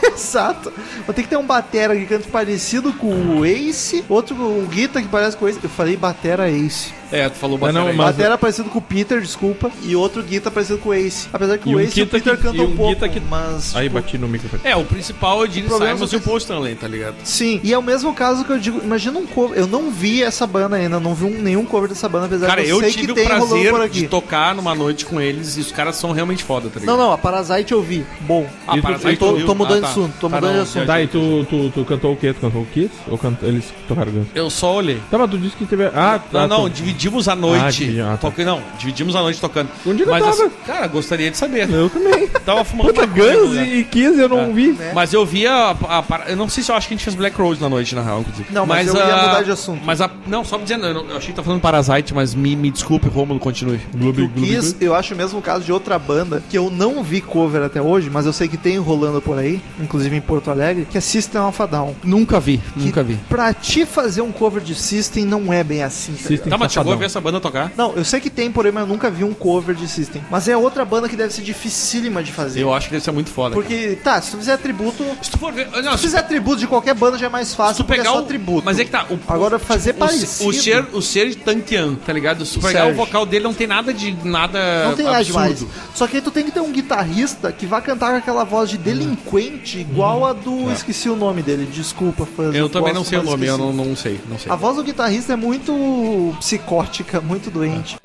Speaker 1: [LAUGHS] Exato. Vou ter que ter um batera que canta parecido com o Ace. Outro, um guitar que parece com o Ace. Eu falei batera Ace.
Speaker 2: É, tu falou
Speaker 3: Mas não,
Speaker 2: bastante.
Speaker 3: mas-
Speaker 1: Batera parecido com o Peter, desculpa, e outro guitar parecido com o Ace. Apesar que
Speaker 3: E
Speaker 1: o
Speaker 3: um
Speaker 1: Ace e o Peter
Speaker 3: que-
Speaker 1: cantam
Speaker 3: um
Speaker 1: um pouco,
Speaker 3: que-
Speaker 1: mas...
Speaker 3: Aí
Speaker 1: tipo,
Speaker 3: bati no microfone.
Speaker 2: É, o principal é o Gene
Speaker 1: Problemas
Speaker 2: Simons e o
Speaker 1: que-
Speaker 2: Paul Stanley, tá ligado?
Speaker 1: Sim, e é o mesmo caso que eu digo, imagina um cover, eu não vi essa banda ainda, não vi um- nenhum cover dessa banda, apesar
Speaker 2: Cara,
Speaker 1: de
Speaker 2: eu
Speaker 1: sei
Speaker 2: tive
Speaker 1: que
Speaker 2: o
Speaker 1: tem rolando por
Speaker 2: prazer
Speaker 1: aqui.
Speaker 2: de tocar numa noite com eles e os caras são realmente foda, tá ligado?
Speaker 1: Não, não, a Parasite eu vi, bom.
Speaker 2: Ah,
Speaker 3: E tu-
Speaker 2: Parasite
Speaker 1: eu tô, tô mudando
Speaker 2: Ah, tá.
Speaker 1: de assunto, tô
Speaker 2: Tá,
Speaker 1: mudando de
Speaker 2: não,
Speaker 1: assunto.
Speaker 3: Tá, e tu, tu, tu cantou o quê? Tu cantou o Kiss? Ou eles tocaram Guns?
Speaker 2: Eu só olhei.
Speaker 3: Tá, mas tu disse que teve... Ah,
Speaker 2: Não,
Speaker 3: tá,
Speaker 2: não,
Speaker 3: tu-
Speaker 2: dividimos a noite.
Speaker 3: Ah, ah, tá.
Speaker 2: Toca- Não, dividimos a noite tocando.
Speaker 3: Onde eu
Speaker 2: Mas,
Speaker 3: tava?
Speaker 2: assim, cara, gostaria de saber.
Speaker 3: Eu também. [LAUGHS]
Speaker 2: Tava fumando
Speaker 3: Puta, Guns
Speaker 2: lugar.
Speaker 3: e Kiss eu não
Speaker 2: É.
Speaker 3: vi.
Speaker 2: Mas eu via a, a, Eu não sei se eu acho que a gente fez Black Rose na noite, na real, inclusive.
Speaker 1: Não, mas eu ia
Speaker 2: a-
Speaker 1: mudar de assunto.
Speaker 2: Mas a. Não, só me dizendo, eu, não- eu achei que tá falando Parasite, mas me, me desculpe, Rômulo, continue.
Speaker 3: Gloob,
Speaker 1: O Kiss, eu acho o mesmo caso de outra banda que eu não vi cover até hoje, mas eu sei que tem rolando por aí, inclusive em Porto Alegre, que é System of a Down.
Speaker 2: Nunca vi, nunca vi.
Speaker 1: Pra te fazer um cover de System não é bem assim. tá
Speaker 3: System
Speaker 1: ligado?
Speaker 2: Tá, mas chegou a
Speaker 3: Safadão.
Speaker 2: ver essa banda tocar?
Speaker 1: Não, eu sei que tem, porém, mas eu nunca vi um cover de System. Mas é outra banda que deve ser dificílima de fazer.
Speaker 2: Eu acho que deve ser muito foda. cara.
Speaker 1: Porque, tá, se tu fizer tributo.
Speaker 2: Se tu for ver. Não,
Speaker 1: Se tu fizer tributo de qualquer banda já é mais
Speaker 2: se
Speaker 1: fácil
Speaker 2: tu
Speaker 1: porque
Speaker 2: pegar
Speaker 1: é só
Speaker 2: o.
Speaker 1: tributo.
Speaker 2: Mas é que tá. O,
Speaker 1: Agora fazer
Speaker 2: o,
Speaker 1: parecido.
Speaker 2: O ser, o ser de Tankian, tá ligado? Se tu
Speaker 1: O
Speaker 2: pegar o vocal dele, não tem nada de. nada.
Speaker 1: Não tem nada demais. Só que aí tu tem que ter um guitarrista que vá cantar com aquela voz de delinquente igual a do. Esqueci o nome dele, desculpa, fãs.
Speaker 2: Eu também
Speaker 1: gosto,
Speaker 2: não sei o nome, eu
Speaker 1: esqueci.
Speaker 2: não, não sei, não sei.
Speaker 1: A voz do guitarrista é muito psicótica, muito doente.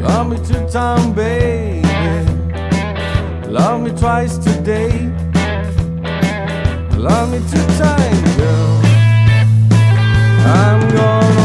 Speaker 6: Love me two time, baby. Love me twice today. Love me two time, girl. I'm gone away.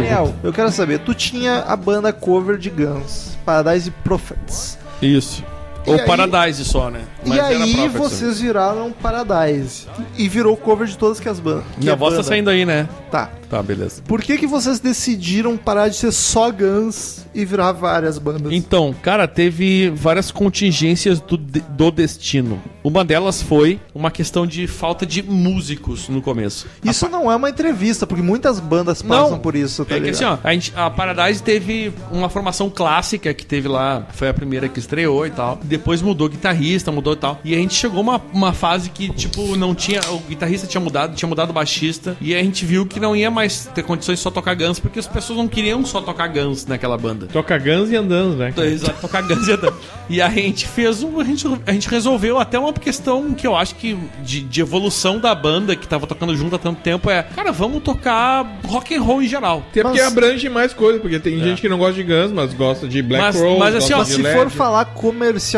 Speaker 1: Daniel, eu quero saber, tu tinha a banda cover de Guns, Paradise Prophets.
Speaker 2: Isso.
Speaker 1: E
Speaker 2: Ou
Speaker 1: aí-
Speaker 2: Paradise só, né?
Speaker 1: e
Speaker 2: era
Speaker 1: aí
Speaker 2: né?
Speaker 1: vocês viraram Paradise. E virou cover de todas que as bandas.
Speaker 2: Minha
Speaker 1: a
Speaker 2: voz tá
Speaker 1: banda.
Speaker 2: saindo aí, né?
Speaker 1: Tá.
Speaker 2: Tá, beleza.
Speaker 1: Por que que vocês decidiram parar de ser só Guns e virar várias bandas?
Speaker 2: Então, cara, teve várias contingências do, do destino. Uma delas foi uma questão de falta de músicos no começo.
Speaker 1: Isso não é uma entrevista, porque muitas bandas passam por isso, tá
Speaker 2: é que assim, ó, a, gente- a Paradise teve uma formação clássica que teve lá, foi a primeira que estreou e tal. Depois mudou guitarrista, mudou e tal. E a gente chegou uma, uma fase que, tipo, não tinha. O guitarrista tinha mudado, tinha mudado o baixista. E a gente viu que não ia mais ter condições de só tocar Guns, porque as pessoas não queriam só tocar Guns naquela banda.
Speaker 3: Toca Guns e andando, né? cara?
Speaker 2: Exato, tocar Guns e andando. E a gente fez um. A gente, a gente resolveu até uma questão que eu acho que de, de evolução da banda que tava tocando junto há tanto tempo é, cara, vamos tocar rock and roll em geral.
Speaker 3: Até porque
Speaker 1: Mas-
Speaker 3: abrange mais coisas, porque tem gente que não gosta de Guns, mas gosta de Black
Speaker 2: Mas-
Speaker 3: Rose,
Speaker 2: mas assim, ó,
Speaker 1: se
Speaker 3: Led.
Speaker 1: for falar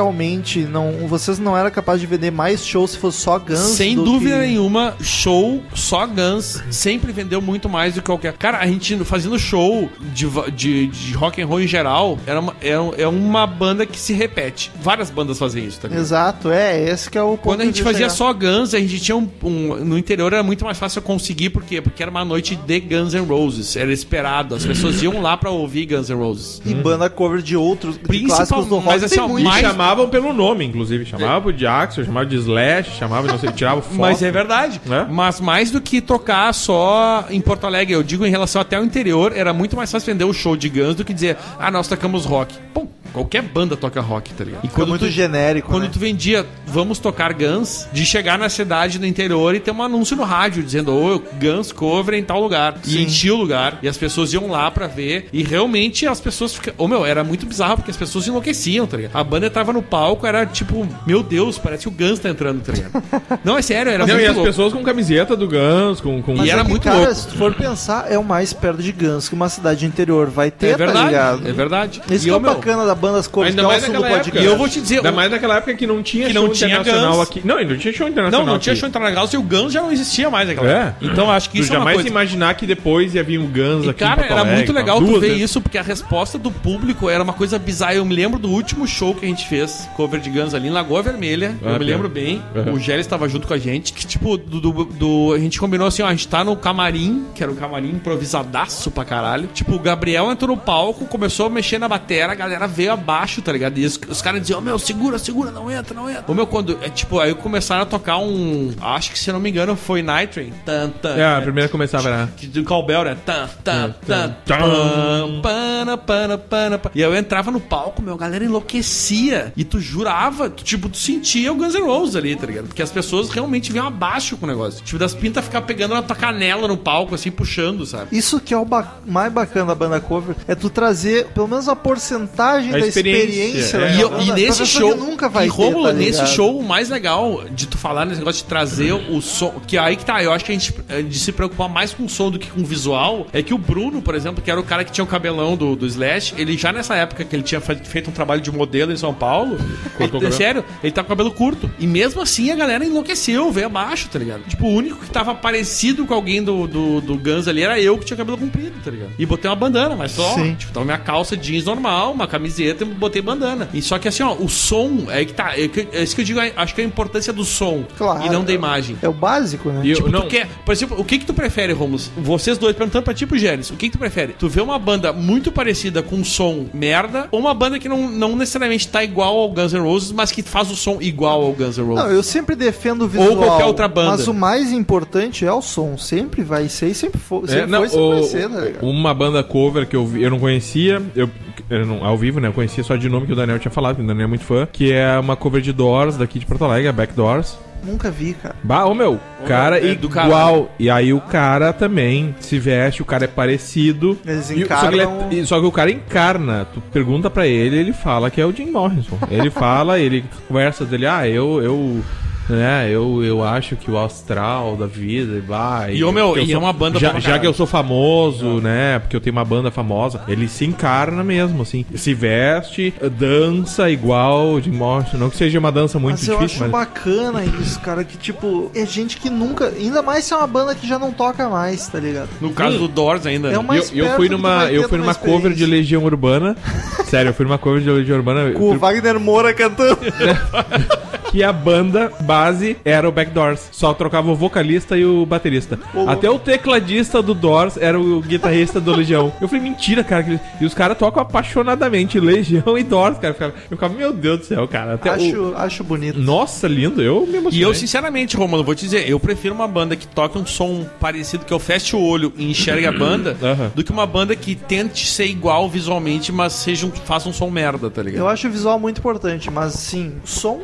Speaker 1: comercialmente, não, vocês não eram capazes de vender mais shows se fosse só Guns?
Speaker 2: Sem
Speaker 1: do
Speaker 2: dúvida
Speaker 1: que-
Speaker 2: nenhuma, show só Guns sempre vendeu muito mais do que qualquer. Cara, a gente fazendo show de, de, de rock and roll em geral era uma, é, é uma banda que se repete. Várias bandas fazem isso, tá ligado?
Speaker 1: Exato, é, esse que é o ponto.
Speaker 2: Quando a gente
Speaker 1: de
Speaker 2: fazia
Speaker 1: chegar.
Speaker 2: só Guns, a gente tinha um, um- No interior era muito mais fácil conseguir, por quê? Porque era uma noite de Guns N' Roses. Era esperado. As pessoas iam lá pra ouvir Guns N' Roses.
Speaker 1: E banda cover de outros de
Speaker 2: Principal-
Speaker 1: clássicos do rock.
Speaker 2: mas assim, ó, mais-
Speaker 3: chamavam pelo nome, inclusive. Chamavam de Axel, chamavam de Slash, chamavam, não sei, tiravam [LAUGHS] foto.
Speaker 2: Mas é verdade.
Speaker 3: Né?
Speaker 2: Mas mais do que tocar só em Porto Alegre, eu digo em relação até ao interior, era muito mais fácil vender o show de Guns do que dizer, ah, nós tocamos rock. Pô, qualquer banda toca rock, tá ligado? E
Speaker 1: Fica muito genérico,
Speaker 2: Quando
Speaker 1: né?
Speaker 2: tu vendia, vamos tocar Guns, de chegar na cidade do interior e ter um anúncio no rádio dizendo, ô, Guns cover em tal lugar.
Speaker 1: Sim.
Speaker 2: E enchia o lugar. E as pessoas iam lá pra ver. E realmente as pessoas ficam. Ô, meu, era muito bizarro porque as pessoas enlouqueciam, tá ligado? A banda tava no palco, era tipo, meu Deus, parece que o Guns tá entrando, tá ligado? [LAUGHS] Não, é sério, era
Speaker 3: Não,
Speaker 2: muito
Speaker 3: e as
Speaker 2: louco.
Speaker 3: pessoas com camiseta do Guns, com... com...
Speaker 2: E
Speaker 1: Mas
Speaker 2: era
Speaker 1: é que,
Speaker 2: muito
Speaker 1: cara,
Speaker 2: louco.
Speaker 1: se tu for pensar, é o mais perto de Guns que uma cidade interior vai ter,
Speaker 2: É
Speaker 1: tá
Speaker 2: verdade,
Speaker 1: ligado?
Speaker 2: é verdade.
Speaker 1: Isso
Speaker 2: E
Speaker 1: que é
Speaker 2: eu,
Speaker 1: o
Speaker 2: meu,
Speaker 1: bacana da bandas covers,
Speaker 3: Ainda
Speaker 1: que é o
Speaker 3: mais naquela
Speaker 1: podcast.
Speaker 3: época.
Speaker 2: E eu vou te dizer,
Speaker 3: Ainda
Speaker 2: o-
Speaker 3: mais naquela época que não tinha
Speaker 2: Que
Speaker 3: show
Speaker 2: não tinha
Speaker 3: internacional
Speaker 2: Guns.
Speaker 3: aqui. Não, e não tinha show internacional
Speaker 2: Não, não tinha
Speaker 3: aqui.
Speaker 2: show internacional e o Guns já não existia mais naquela
Speaker 3: É.
Speaker 2: época. Então acho que
Speaker 3: Tu
Speaker 2: isso é uma
Speaker 3: jamais
Speaker 2: coisa.
Speaker 3: imaginar que depois ia vir um Guns
Speaker 2: E
Speaker 3: aqui
Speaker 2: cara, era muito legal tu ver isso, porque a resposta do público era uma coisa bizarra. Eu me lembro do último show que a gente fez, cover de Guns ali em Lagoa Vermelha.
Speaker 3: Ah,
Speaker 2: eu me
Speaker 3: pior.
Speaker 2: lembro bem.
Speaker 3: Uhum.
Speaker 2: O Gélis estava junto com a gente. Que, tipo, do, do- do- a gente combinou assim: ó, a gente tá no camarim, que era um camarim improvisadaço pra caralho. Tipo, o Gabriel entrou no palco, começou a mexer na batera, a galera veio abaixo, tá ligado? E os, os caras diziam, ô meu, segura, segura, não entra, não entra. Ô meu, quando. É, tipo, aí começaram a tocar um. Acho que se eu não me engano foi Night Tan, tan,
Speaker 3: É, a primeira começava era.
Speaker 2: que do cowbell, né? Tan, tan, tan,
Speaker 3: Tan.
Speaker 2: pam, pana, pana, pana, pana. E aí eu entrava no palco, meu, a galera enlouquecia. E tu jurava, tu, tipo, tu sentia o Guns N' Roses ali, tá ligado? Porque as pessoas realmente vinham abaixo com o negócio. Tipo, das pintas ficar pegando na tua canela no palco, assim, puxando, sabe?
Speaker 1: Isso que é o ba- mais bacana da banda cover, é tu trazer pelo menos a porcentagem
Speaker 3: A
Speaker 1: da
Speaker 3: experiência,
Speaker 1: experiência.
Speaker 3: é.
Speaker 1: da
Speaker 2: E,
Speaker 1: banda
Speaker 2: e nesse show,
Speaker 1: nunca vai
Speaker 2: e
Speaker 1: tá
Speaker 2: nesse show, o mais legal de tu falar nesse negócio de trazer o som, que aí que tá, eu acho que a gente de se preocupar mais com o som do que com o visual, é que o Bruno, por exemplo, que era o cara que tinha o cabelão do, do Slash, ele já nessa época que ele tinha fe- feito um trabalho de modelo em São Paulo,
Speaker 3: Cortou o
Speaker 2: ele,
Speaker 3: cabelo?
Speaker 2: sério, ele tá com o cabelo curto. E mesmo assim a galera enlouqueceu, veio abaixo, tá ligado? Tipo, o único que tava parecido com alguém do, do, do Guns ali era eu que tinha cabelo comprido, tá ligado? E botei uma bandana, mas só.
Speaker 1: Sim.
Speaker 2: Tipo, tava minha calça jeans normal, uma camiseta e botei bandana. E só que assim, ó, o som, é que tá. É, é isso que eu digo, acho que é a importância do som
Speaker 1: Claro.
Speaker 2: e não da imagem.
Speaker 1: É o básico, né?
Speaker 3: Eu-
Speaker 2: Tipo,
Speaker 3: não,
Speaker 2: tu quer. Por exemplo, o que que tu prefere, Romulus? Vocês dois perguntando pra ti pro Gênesis. O que que tu prefere? Tu vê uma banda muito parecida com um som merda ou uma banda que não, não necessariamente tá igual ao Guns N' Roses, mas que faz o som igual ao Guns N' Roses?
Speaker 1: Não, eu sempre defendo o visual.
Speaker 2: qualquer outra banda.
Speaker 1: Mas o mais importante é o som. Sempre vai ser e sempre, for,
Speaker 3: É,
Speaker 1: sempre
Speaker 3: não,
Speaker 1: foi sempre vai
Speaker 3: o-
Speaker 1: ser, tá ligado?
Speaker 3: uma banda cover que eu, vi- eu não conhecia, eu, eu não- ao vivo, né? Eu conhecia só de nome que o Daniel tinha falado, que o Daniel é muito fã, que é uma cover de Doors daqui de Porto Alegre, a Back Doors.
Speaker 1: Nunca vi, cara.
Speaker 3: Bah, ô meu, cara
Speaker 2: é do
Speaker 3: igual.
Speaker 2: caralho.
Speaker 3: E aí o cara também se veste, o cara é parecido.
Speaker 1: Eles
Speaker 3: E- só, que ele
Speaker 1: encarnam-
Speaker 3: é- só que o cara encarna. Tu pergunta pra ele, ele fala que é o Jim Morrison. Ele [LAUGHS] fala, ele conversa dele, ah, eu. eu né, eu, eu acho que o astral da vida vai.
Speaker 2: E, ô, meu, e é uma banda
Speaker 3: já, já que eu sou famoso, né? Porque eu tenho uma banda famosa, ele se encarna mesmo, assim. Se veste, dança igual o Jim Morrison. Não que seja uma dança muito
Speaker 1: mas eu
Speaker 3: difícil,
Speaker 1: acho
Speaker 3: mas.
Speaker 1: bacana isso, cara, que tipo, é gente que nunca. Ainda mais se é uma banda que já não toca mais, tá ligado?
Speaker 2: No caso do Doors ainda.
Speaker 1: É
Speaker 2: né?
Speaker 1: uma-
Speaker 3: E eu, eu fui numa, eu fui
Speaker 1: numa
Speaker 3: cover de. Legião Urbana. Sério, eu fui numa cover de Legião Urbana. [LAUGHS]
Speaker 1: Com o Wagner Moura cantando. [LAUGHS]
Speaker 3: que a banda base era o Backdoors. Só trocava o vocalista e o baterista.
Speaker 1: Ô,
Speaker 3: Até o tecladista do Doors era o guitarrista do Legião. Eu falei, mentira, cara. que E os caras tocam apaixonadamente Legião e Doors, cara. Eu ficava, eu ficava, meu Deus do céu, cara. Até o-
Speaker 1: acho, acho bonito.
Speaker 3: Nossa, lindo. Eu me emocionei.
Speaker 2: E eu, sinceramente, Romulo, vou te dizer, eu prefiro uma banda que toque um som parecido, que eu feche o olho e enxergue a banda, [CLEARS THROAT] do que uma banda que tente ser igual visualmente, mas seja um, faça um som merda, tá ligado?
Speaker 1: Eu acho o visual muito importante, mas sim, o som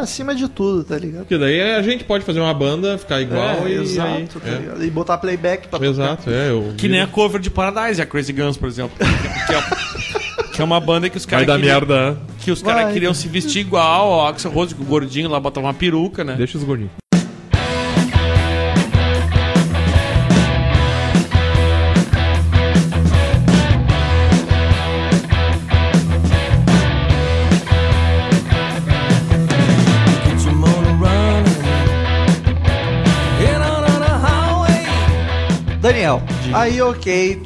Speaker 1: é acima de tudo, tá ligado?
Speaker 3: Porque daí a gente pode fazer uma banda, ficar igual
Speaker 1: É,
Speaker 3: e...
Speaker 1: exato,
Speaker 3: aí-
Speaker 1: tá
Speaker 3: é.
Speaker 1: ligado? E botar playback pra
Speaker 3: Exato, é. Eu
Speaker 2: Que nem a cover de Paradise, a Crazy Guns, por exemplo. que, é, que é uma banda que os
Speaker 3: Vai
Speaker 2: caras
Speaker 3: dar
Speaker 2: queriam,
Speaker 3: merda.
Speaker 2: que os caras
Speaker 1: Vai.
Speaker 2: queriam se vestir igual, o Axel Rose, o gordinho lá botava uma peruca, né?
Speaker 3: Deixa os gordinhos.
Speaker 1: Daniel, aí ok,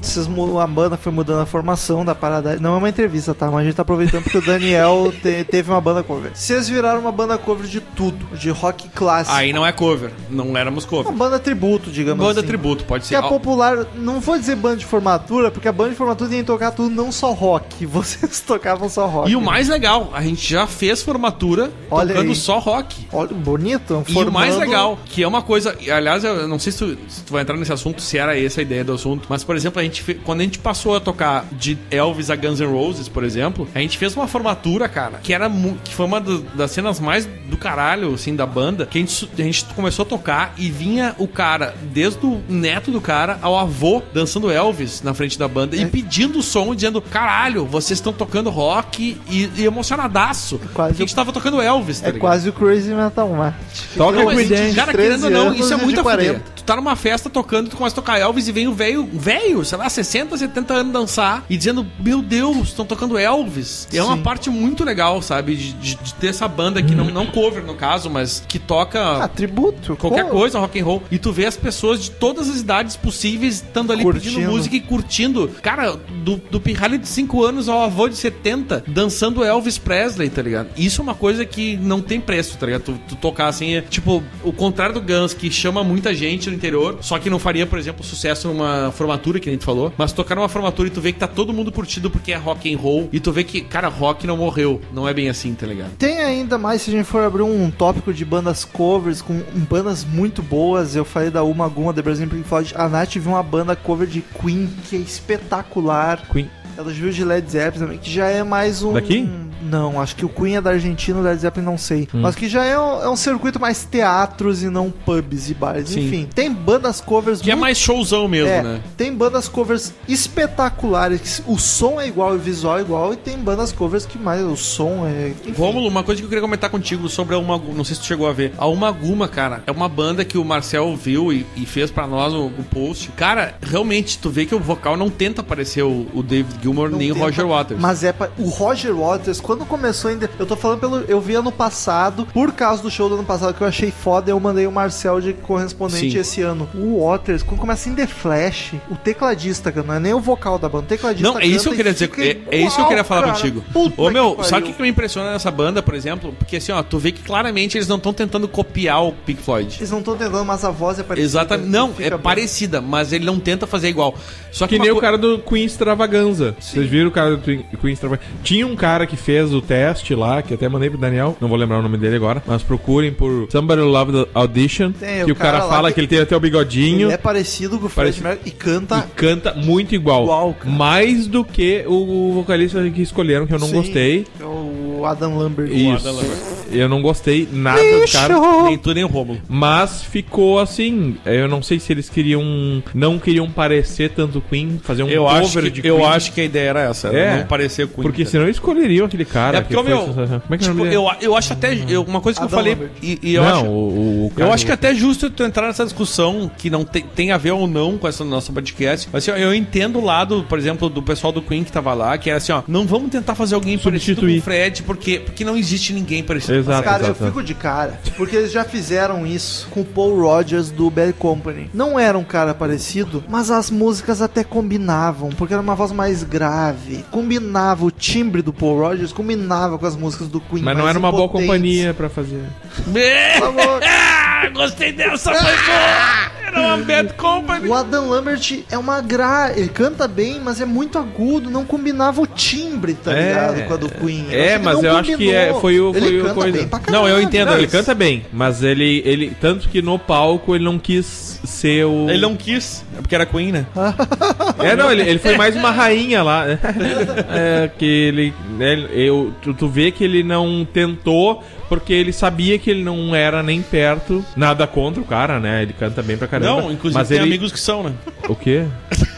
Speaker 1: a banda foi mudando a formação da parada. Não é uma entrevista, tá? Mas a gente tá aproveitando porque o Daniel [LAUGHS] te- teve uma banda cover. Vocês viraram uma banda cover de tudo, de rock clássico.
Speaker 2: Aí não é cover, não éramos cover.
Speaker 1: Uma banda tributo, digamos
Speaker 2: Banda
Speaker 1: assim.
Speaker 2: tributo, pode
Speaker 1: Que
Speaker 2: ser.
Speaker 1: é
Speaker 2: Ó,
Speaker 1: popular, não vou dizer banda de formatura, porque a banda de formatura tem que tocar tudo, não só rock. [LAUGHS] Vocês tocavam só rock.
Speaker 2: E o mais legal, a gente já fez formatura
Speaker 1: Olha
Speaker 2: tocando
Speaker 1: aí.
Speaker 2: só rock.
Speaker 1: Olha, bonito.
Speaker 2: E o mais
Speaker 1: formando-
Speaker 2: legal, que é uma coisa. Aliás, eu não sei se tu, se tu vai entrar nesse assunto, se era essa a ideia do assunto. Mas, por exemplo, a gente quando a gente passou a tocar de Elvis a Guns N' Roses, por exemplo, a gente fez uma formatura, cara, que era que foi uma das cenas mais do caralho, assim, da banda. Que a gente, a gente começou a tocar e vinha o cara, desde o neto do cara ao avô, dançando Elvis na frente da banda e pedindo o som, dizendo: caralho, vocês estão tocando rock e, e emocionadaço.
Speaker 1: quase
Speaker 2: porque a gente tava tocando Elvis, tá
Speaker 1: É
Speaker 2: ligado?
Speaker 1: quase o Crazy Metal Mind.
Speaker 3: Toca com ideia.
Speaker 2: cara,
Speaker 1: 13
Speaker 2: querendo ou não, isso é muito a
Speaker 1: 40.
Speaker 2: fuder. Tu tá numa festa tocando, tu começa a tocar Elvis e vem o velho, velho, sei lá, 60, 70 anos dançar e dizendo, meu Deus, estão tocando Elvis. E é uma parte muito legal, sabe? De, de- de ter essa banda que não, não cover, no caso, mas que toca
Speaker 1: Ah, tributo.
Speaker 2: qualquer
Speaker 1: Pô,
Speaker 2: coisa, rock and roll. E tu vê as pessoas de todas as idades possíveis estando ali pedindo
Speaker 1: Curtindo.
Speaker 2: música e curtindo. Cara, do, do pirralho de 5 anos ao avô de 70, dançando Elvis Presley, tá ligado? Isso é uma coisa que não tem preço, tá ligado? Tu, tu tocar assim, é, tipo, o contrário do Guns, que chama muita gente interior, só que não faria, por exemplo, sucesso numa formatura, que a gente falou. Mas tocar numa formatura e tu vê que tá todo mundo curtido porque é rock and roll. E tu vê que, cara, rock não morreu. Não é bem assim, tá ligado?
Speaker 1: Tem ainda mais, se a gente for abrir um tópico de bandas covers com bandas muito boas, eu falei da Uma Guma, The Brazilian Pink Floyd, a Nath viu uma banda cover de Queen que é espetacular.
Speaker 3: Queen.
Speaker 1: Ela viu de Led Zeppelin também, que já é mais um...
Speaker 3: Daqui?
Speaker 1: Não, acho que o Queen é da Argentina, o Led Zeppelin não sei.
Speaker 3: Hum.
Speaker 1: Mas que já é um, é um circuito mais teatros e não pubs e bares.
Speaker 2: Sim.
Speaker 1: Enfim, tem bandas covers
Speaker 2: Que é
Speaker 1: muito
Speaker 2: mais showzão mesmo,
Speaker 1: é,
Speaker 2: né?
Speaker 1: tem bandas covers espetaculares, que o som é igual, o visual é igual, e tem bandas covers que mais o som é. enfim.
Speaker 2: Rômulo, uma coisa que eu queria comentar contigo sobre a Uma não sei se tu chegou a ver. A Uma Guma, cara, é uma banda que o Marcel viu e, e fez pra nós o, o post. Cara, realmente, tu vê que o vocal não tenta parecer o, o David Gilmour
Speaker 1: Não
Speaker 2: nem o
Speaker 1: tenta,
Speaker 2: Roger Waters.
Speaker 1: Mas é pra, o Roger Waters, quando começou ainda. Eu tô falando pelo. Eu vi ano passado, por causa do show do ano passado que eu achei foda, eu mandei o Marcel de correspondente
Speaker 2: Sim.
Speaker 1: esse ano. O Waters, quando começa em The Flash, o tecladista, cara, não é nem o vocal da banda, o tecladista.
Speaker 2: Não, é isso que eu queria dizer. É, é isso que eu queria falar
Speaker 1: cara.
Speaker 2: contigo.
Speaker 1: Puta
Speaker 2: Ô, meu,
Speaker 1: que
Speaker 2: sabe o que que me impressiona nessa banda, por exemplo? Porque assim, ó, tu vê que claramente eles não estão tentando copiar o Pink Floyd.
Speaker 1: Eles não estão tentando, mas a voz é parecida.
Speaker 2: Exatamente. Não, é
Speaker 1: bom.
Speaker 2: parecida, mas ele não tenta fazer igual. Só que,
Speaker 3: Que nem o
Speaker 2: co-
Speaker 3: cara do Queen Extravaganza. Vocês viram o cara do Queen Extravaganza? Tinha um cara que fez o teste lá, que até mandei pro Daniel, não vou lembrar o nome dele agora, mas procurem por Somebody Love the Audition,
Speaker 1: Tem,
Speaker 3: que
Speaker 1: o
Speaker 3: o cara,
Speaker 1: cara
Speaker 3: fala
Speaker 1: que-
Speaker 3: que... ele tem até o bigodinho
Speaker 1: Ele é parecido com o Fred Mercury e canta.
Speaker 3: e canta muito igual.
Speaker 1: Igual.
Speaker 3: Mais do que o vocalista que escolheram, que eu não
Speaker 1: Sim,
Speaker 3: gostei.
Speaker 1: é O Adam Lambert.
Speaker 3: Isso. Eu não gostei nada do cara.
Speaker 2: Nem tu nem o Romulo.
Speaker 3: Mas ficou assim. Eu não sei se eles queriam. Não queriam parecer tanto Queen, fazer um
Speaker 2: Eu
Speaker 3: cover
Speaker 2: acho, que,
Speaker 3: de
Speaker 2: eu
Speaker 3: Queen.
Speaker 2: acho que a ideia era essa, era
Speaker 3: É.
Speaker 2: não parecer Queen.
Speaker 3: Porque
Speaker 2: cara.
Speaker 3: senão escolheriam aquele cara.
Speaker 2: É porque,
Speaker 3: que
Speaker 2: meu,
Speaker 3: sensacional. Como é que é o
Speaker 2: tipo, eu, eu acho até. eu- uma coisa que eu
Speaker 1: Adam
Speaker 2: falei.
Speaker 1: Lambert.
Speaker 2: E, e eu
Speaker 3: não,
Speaker 2: acho.
Speaker 3: o, o
Speaker 2: Eu
Speaker 3: cara-
Speaker 2: acho que até é justo tu entrar nessa discussão que não tem, tem a ver ou não com essa nossa podcast. Mas assim, ó, eu entendo o lado, por exemplo, do pessoal do Queen que tava lá, que era assim, ó, não vamos tentar fazer alguém parecido com
Speaker 3: Substituir.
Speaker 2: o Fred, porque, porque não existe ninguém parecido
Speaker 3: Exato.
Speaker 1: Cara, eu
Speaker 3: exato.
Speaker 1: fico de cara, porque eles já fizeram isso com o Paul Rogers do Bad Company. Não era um cara parecido, mas as músicas até combinavam, porque era uma voz mais grave. Combinava o timbre do Paul Rogers, combinava com as músicas do Queen.
Speaker 3: Mas não era uma boa
Speaker 1: impotentes.
Speaker 3: companhia pra fazer.
Speaker 1: Por favor. [LAUGHS]
Speaker 2: Ah, gostei dessa, foi boa! Era uma bad company.
Speaker 1: O Adam Lambert é uma gra... Ele canta bem, mas é muito agudo, não combinava o timbre, tá
Speaker 3: É.
Speaker 1: ligado? Com a do Queen.
Speaker 3: É,
Speaker 1: achei que
Speaker 3: mas eu acho que é- foi o-
Speaker 1: Ele
Speaker 3: foi o
Speaker 1: canta
Speaker 3: coisa.
Speaker 1: bem pra
Speaker 2: Não, eu entendo.
Speaker 3: Não, ele canta bem, mas ele, ele. Tanto que no palco ele não quis ser o.
Speaker 2: Ele não quis, é porque era Queen, né? [LAUGHS]
Speaker 3: É, não, ele, ele foi mais uma rainha lá. [LAUGHS] É, que ele. né, eu, tu, tu vê que ele não tentou, porque ele sabia que ele não era nem perto. Nada contra o cara, né? Ele canta bem pra caramba.
Speaker 2: Não, inclusive
Speaker 3: mas
Speaker 2: tem
Speaker 3: ele...
Speaker 2: amigos que são, né?
Speaker 3: O quê? [LAUGHS]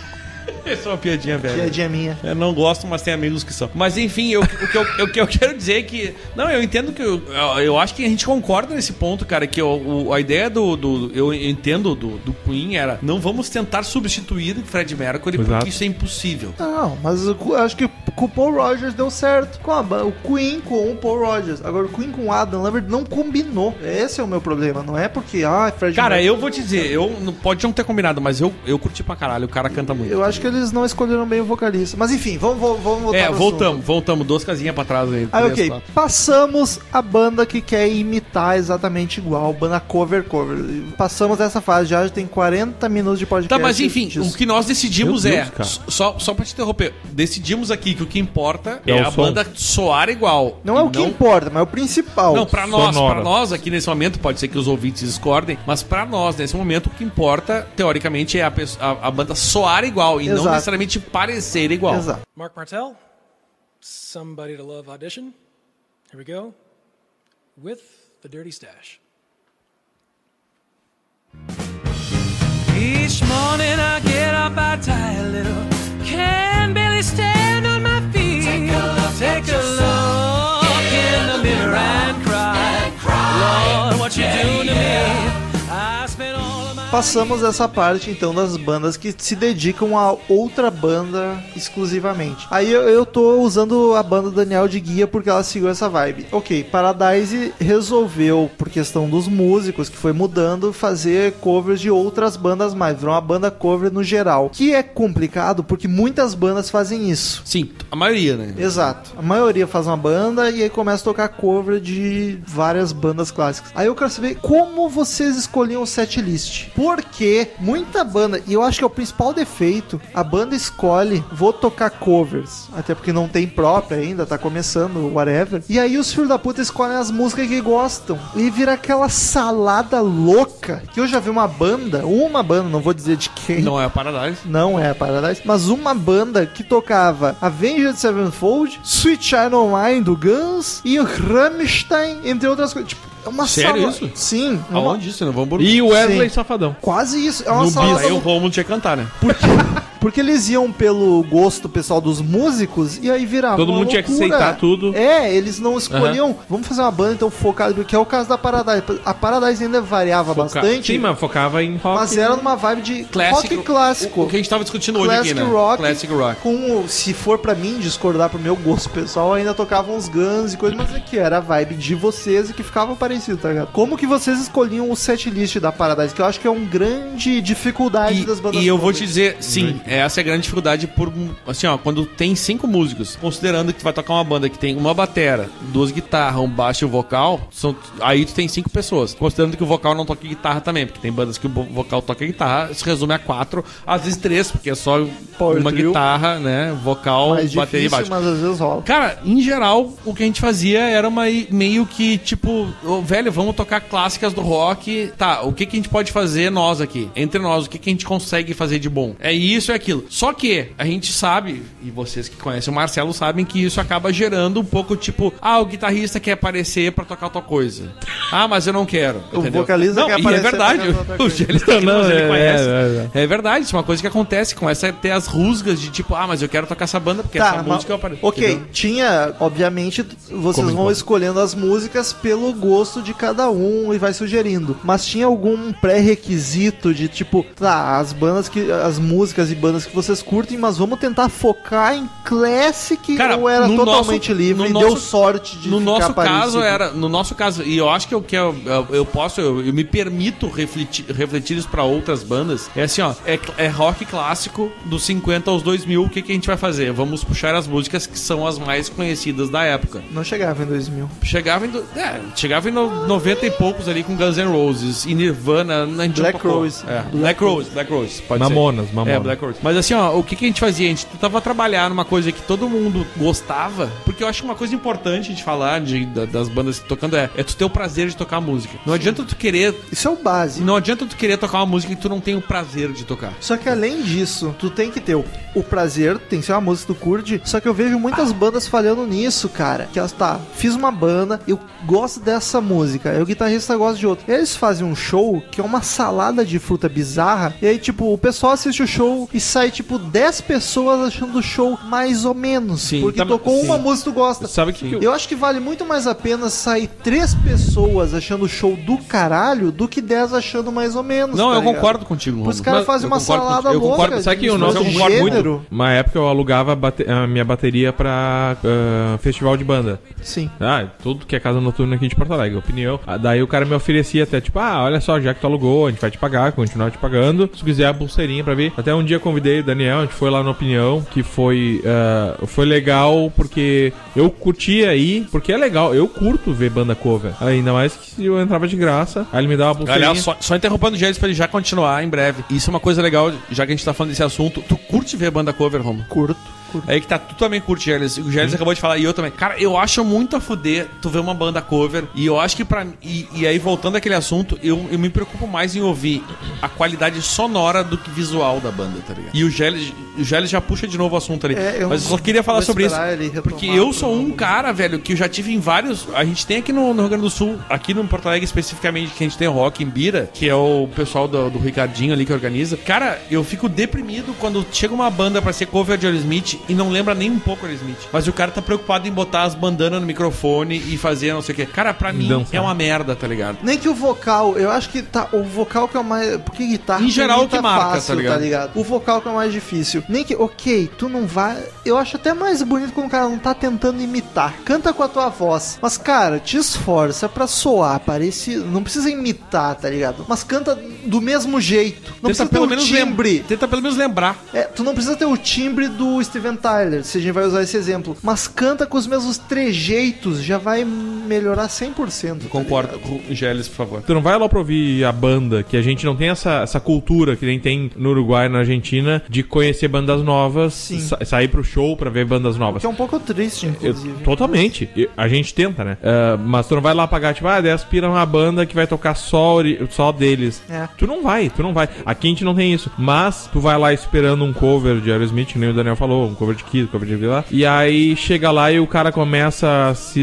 Speaker 2: Essa é uma piadinha, velho.
Speaker 1: Piadinha minha.
Speaker 2: Eu não gosto, mas tem amigos que são. Mas enfim, eu- o, que eu, que eu quero dizer é que. Não, eu entendo que. Eu, eu acho que a gente concorda nesse ponto, cara. Que o- a ideia do, do- Eu entendo do, do Queen era. Não vamos tentar substituir o Fred Mercury,
Speaker 3: Exato.
Speaker 2: porque isso é impossível.
Speaker 1: Não, mas eu acho que com o Paul Rogers deu certo. Com a, o Queen com o Paul Rogers. Agora o Queen com o Adam Lambert não combinou. Esse é o meu problema. Não é porque, ah, Fred
Speaker 2: Cara,
Speaker 1: Mercury-
Speaker 2: eu vou te dizer, eu não- pode não ter combinado, mas eu, eu curti pra caralho. O cara canta muito.
Speaker 1: Eu acho que eles não escolheram bem o vocalista. Mas enfim, vamos, vamos, vamos voltar
Speaker 2: é,
Speaker 1: pro
Speaker 2: voltamos,
Speaker 1: assunto.
Speaker 2: voltamos. Duas casinhas pra trás aí.
Speaker 1: Aí,
Speaker 2: três,
Speaker 1: ok.
Speaker 2: quatro.
Speaker 1: Passamos a banda que quer imitar exatamente igual. Banda cover, cover. Passamos essa fase já, já tem 40 minutos de podcast.
Speaker 2: Tá, mas enfim,
Speaker 1: disso.
Speaker 2: o que nós decidimos é.
Speaker 3: Deus, cara.
Speaker 2: Só, só pra te interromper, decidimos aqui que o que importa é,
Speaker 3: É o
Speaker 2: a
Speaker 3: som.
Speaker 2: banda soar igual.
Speaker 1: Não é o que importa, mas é o principal.
Speaker 2: Não, pra nós,
Speaker 3: sonora.
Speaker 2: pra nós aqui nesse momento, pode ser que os ouvintes discordem, mas pra nós, nesse momento, o que importa, teoricamente, é a, a- a banda soar igual e não necessariamente parecer igual.
Speaker 1: Exato.
Speaker 6: Mark Martell, Somebody to Love audition. Here we go. With the Dirty Stash. Each morning I get up, I tie a little. Can barely stand on my feet. Take a look, take a look in the mirror and cry. Lord, what you doing to me?
Speaker 1: Passamos essa parte então das bandas que se dedicam a outra banda exclusivamente. Aí eu, eu tô usando a banda Daniel de guia porque ela seguiu essa vibe. Ok, Paradise resolveu, por questão dos músicos que foi mudando, fazer covers de outras bandas mais. Virou uma banda cover no geral. Que é complicado porque muitas bandas fazem isso.
Speaker 2: Sim, a maioria, né?
Speaker 1: Exato. A maioria faz uma banda e aí começa a tocar cover de várias bandas clássicas. Aí eu quero saber como vocês escolhiam o setlist. Por Porque muita banda, e eu acho que é o principal defeito, a banda escolhe, vou tocar covers, até porque não tem própria ainda, tá começando, whatever. E aí os filhos da puta escolhem as músicas que gostam. E vira aquela salada louca, que eu já vi uma banda, uma banda, não vou dizer de quem.
Speaker 2: Não é a Paradise.
Speaker 1: Não é a Paradise, mas uma banda que tocava Avenged Sevenfold, Sweet Child O' Mine do Guns e Rammstein, entre outras coisas. Tipo, é uma
Speaker 2: Sério
Speaker 1: sala-
Speaker 2: isso?
Speaker 1: Sim. é uma-
Speaker 2: Aonde isso? Não vamos
Speaker 3: E o Wesley
Speaker 1: Sim.
Speaker 3: Safadão.
Speaker 1: Quase isso. É uma
Speaker 2: No
Speaker 1: salada
Speaker 2: bis. Aí o. Romulo tinha que cantar, né?
Speaker 1: Porque eles iam pelo gosto pessoal dos músicos e aí virava
Speaker 3: Todo
Speaker 1: uma
Speaker 3: mundo tinha que
Speaker 1: loucura.
Speaker 3: aceitar tudo.
Speaker 1: É, eles não escolhiam, vamos fazer uma banda então focada, que é o caso da Paradise. A Paradise ainda variava
Speaker 3: Foca-
Speaker 1: bastante,
Speaker 3: Sim, mas focava em rock.
Speaker 1: mas era numa vibe de
Speaker 2: Clássico.
Speaker 1: rock clássico.
Speaker 2: O, o que a gente tava discutindo hoje
Speaker 1: Classic
Speaker 2: aqui, né?
Speaker 1: rock.
Speaker 2: Classic rock.
Speaker 1: Com, se for pra mim discordar pro meu gosto pessoal, ainda tocavam uns Guns e coisas, mas é que era a vibe de vocês e que ficava parecido, tá ligado? Como que vocês escolhiam o setlist da Paradise? Que eu acho que é um grande dificuldade das bandas
Speaker 2: E, e eu vou te dizer, sim, essa é a grande dificuldade por, assim, ó, quando tem cinco músicos, considerando que tu vai tocar uma banda que tem uma batera, duas guitarras, um baixo e um vocal, são, aí tu tem cinco pessoas. Considerando que o vocal não toca guitarra também, porque tem bandas que o vo- vocal toca guitarra, se resume a quatro, às vezes três, porque é só
Speaker 1: Power
Speaker 2: uma
Speaker 1: trio.
Speaker 2: guitarra, né, vocal,
Speaker 1: mais
Speaker 2: bateria e
Speaker 1: difícil,
Speaker 2: baixo.
Speaker 1: mas às vezes rola.
Speaker 2: Cara, em geral, o que a gente fazia era uma, meio que tipo, ô, velho, vamos tocar clássicas do rock. Tá, o que, que a gente pode fazer nós aqui? Entre nós, o que, que a gente consegue fazer de bom? É isso e Só que a gente sabe, e vocês que conhecem o Marcelo sabem que isso acaba gerando um pouco tipo, ah, o guitarrista quer aparecer pra tocar tal coisa. Ah, mas eu não quero.
Speaker 1: O
Speaker 2: entendeu?
Speaker 1: vocalista
Speaker 2: não,
Speaker 1: quer
Speaker 2: e
Speaker 1: aparecer
Speaker 2: é verdade. [LAUGHS] O. Gélis tá aqui,
Speaker 3: Não,
Speaker 2: mas ele
Speaker 3: é,
Speaker 2: conhece.
Speaker 3: é,
Speaker 2: É, verdade, isso é uma coisa que acontece. Começa a ter as rusgas de tipo, ah, mas eu quero tocar essa banda porque essa
Speaker 1: Tá, mas,
Speaker 2: música eu apareço.
Speaker 1: ok,
Speaker 2: Entendeu?
Speaker 1: tinha, obviamente, vocês
Speaker 2: Como
Speaker 1: vão
Speaker 2: enquanto.
Speaker 1: escolhendo as músicas pelo gosto de cada um e vai sugerindo. Mas tinha algum pré-requisito de tipo, tá, as bandas que. as músicas e bandas que vocês curtem, mas vamos tentar focar em classic
Speaker 2: Cara,
Speaker 1: ou era
Speaker 2: no
Speaker 1: totalmente
Speaker 2: nosso-
Speaker 1: livre
Speaker 2: no
Speaker 1: e
Speaker 2: nosso-
Speaker 1: deu sorte de
Speaker 2: no
Speaker 1: ficar
Speaker 2: nosso
Speaker 1: parecido?
Speaker 2: caso era no nosso caso e eu acho que eu que eu, eu, posso eu, eu me permito refletir, refletir isso pra outras bandas é assim ó é, é rock clássico dos 50 aos 2000 o que que a gente vai fazer vamos puxar as músicas que são as mais conhecidas da época
Speaker 1: Não chegava em 2000.
Speaker 2: chegava em do- é, chegava em no, 90 e poucos ali com Guns N' Roses e Nirvana a gente não
Speaker 1: Black. Rose.
Speaker 2: é,
Speaker 1: Black
Speaker 2: Black Rose Black Rose pode ser
Speaker 3: Mamonas, Mamonas.
Speaker 2: é, Black Rose. Mas assim, ó, o que, que a gente fazia? A gente tentava trabalhar numa coisa que todo mundo gostava, porque eu acho que uma coisa importante de falar de, da- das bandas tocando é, é tu ter o prazer de tocar música. Não adianta tu querer.
Speaker 1: Isso é o básico.
Speaker 2: Não adianta tu querer tocar uma música que tu não tem o prazer de tocar.
Speaker 1: Só que além disso, tu tem que ter o, o prazer, tem que ser uma música tu curte. Só que eu vejo muitas bandas falhando nisso, cara. Que elas, tá, fiz uma banda, eu gosto dessa música, o guitarrista gosta de outra. Eles fazem um show que é uma salada de fruta bizarra, e aí, tipo, o pessoal assiste o show e sai, tipo, 10 pessoas achando o show mais ou menos.
Speaker 2: Sim,
Speaker 1: porque
Speaker 3: tá-
Speaker 1: tocou
Speaker 3: sim.
Speaker 1: uma música que tu gosta.
Speaker 3: Sabe que, que
Speaker 1: Eu acho que vale muito mais a pena sair três pessoas achando o show do caralho do que 10 achando mais ou menos.
Speaker 2: Não,
Speaker 1: tá
Speaker 2: eu
Speaker 1: ligado?
Speaker 2: concordo contigo.
Speaker 1: Os caras fazem
Speaker 2: eu
Speaker 1: uma salada
Speaker 2: contigo. Eu
Speaker 1: louca.
Speaker 2: concordo,
Speaker 3: Sabe que
Speaker 1: de
Speaker 3: o nosso
Speaker 1: fazer
Speaker 3: concordo
Speaker 1: gênero.
Speaker 3: muito. Uma época eu alugava a minha bateria pra ah, festival de banda.
Speaker 1: Sim.
Speaker 3: Ah, tudo que é casa noturna aqui de Porto Alegre, opinião. Ah, daí o cara me oferecia até, tipo, ah, olha só, já que tu alugou, a gente vai te pagar, continuar te pagando. Se quiser a pulseirinha pra vir. Até um dia eu convidei o Daniel, a gente foi lá no Opinião, que foi, ah, foi legal porque eu curtia aí, porque é legal, eu curto ver banda cover. Ainda mais que se eu entrava de graça, aí ele me dava a pulseirinha.
Speaker 2: Aliás, só, só interrompendo o Gélis pra ele já continuar em breve. Isso é uma coisa legal, já que a gente tá falando desse assunto. Tu curte ver banda cover, Romulo?
Speaker 1: Curto. Curto.
Speaker 2: Aí que tá, tu também curte Gélis. O Gélis acabou de falar, e eu também. Cara, eu acho muito a fuder tu ver uma banda cover. E eu acho que pra. E, e aí, voltando àquele assunto, eu, eu me preocupo mais em ouvir a qualidade sonora do que visual da banda, tá ligado? E o Gélis, o Gélis já puxa de novo o assunto ali.
Speaker 1: É, eu
Speaker 2: Mas eu só queria falar sobre isso. Porque eu sou um cara, velho, que eu já tive em vários. A gente tem aqui no, no Rio Grande do Sul, aqui no Porto Alegre especificamente, que a gente tem o Rock em Bira, que é o pessoal do, do Ricardinho ali que organiza. Cara, eu fico deprimido quando chega uma banda pra ser cover de Aerosmith e não lembra nem um pouco Aerosmith. Mas o cara tá preocupado em botar as bandanas no microfone e fazer não sei o quê. Cara, pra mim
Speaker 3: Dança.
Speaker 2: é uma merda, tá ligado?
Speaker 1: Nem que o vocal, eu acho que tá. O vocal que é o mais. Porque guitarra.
Speaker 2: Em geral, o que marca, tá ligado?
Speaker 1: O vocal que é o mais difícil. Nem que, ok, tu não vai. Eu acho até mais bonito quando o cara não tá tentando imitar. Canta com a tua voz. Mas, cara, te esforça pra soar parecido. Não precisa imitar, tá ligado? Mas canta do mesmo jeito. Não
Speaker 2: Tenta
Speaker 1: precisa ter
Speaker 2: pelo,
Speaker 1: o
Speaker 2: menos lem-
Speaker 1: timbre.
Speaker 2: tenta pelo menos lembrar.
Speaker 1: É, tu não precisa ter o timbre do Steven Tyler, se a gente vai usar esse exemplo. Mas canta com os mesmos trejeitos, já vai melhorar 100%. tá
Speaker 2: Concordo com o Geles, por favor.
Speaker 3: Tu não vai lá pra ouvir a banda, que a gente não tem essa, essa cultura que nem tem no Uruguai, na Argentina, de conhecer bandas novas,
Speaker 1: Sim.
Speaker 3: sa- sair pro show pra ver bandas novas.
Speaker 1: Que é um pouco triste,
Speaker 3: Eu-
Speaker 1: inclusive.
Speaker 3: totalmente. E A gente tenta, né? Ah, mas tu não vai lá pagar, tipo, ah, 10 pira uma banda que vai tocar só, só deles.
Speaker 1: É.
Speaker 3: Tu não vai, tu não vai. Aqui a gente não tem isso. Mas tu vai lá esperando um cover de Aerosmith, nem o Daniel falou, um cover de Kiss, um cover de lá. E aí chega lá e o cara começa a se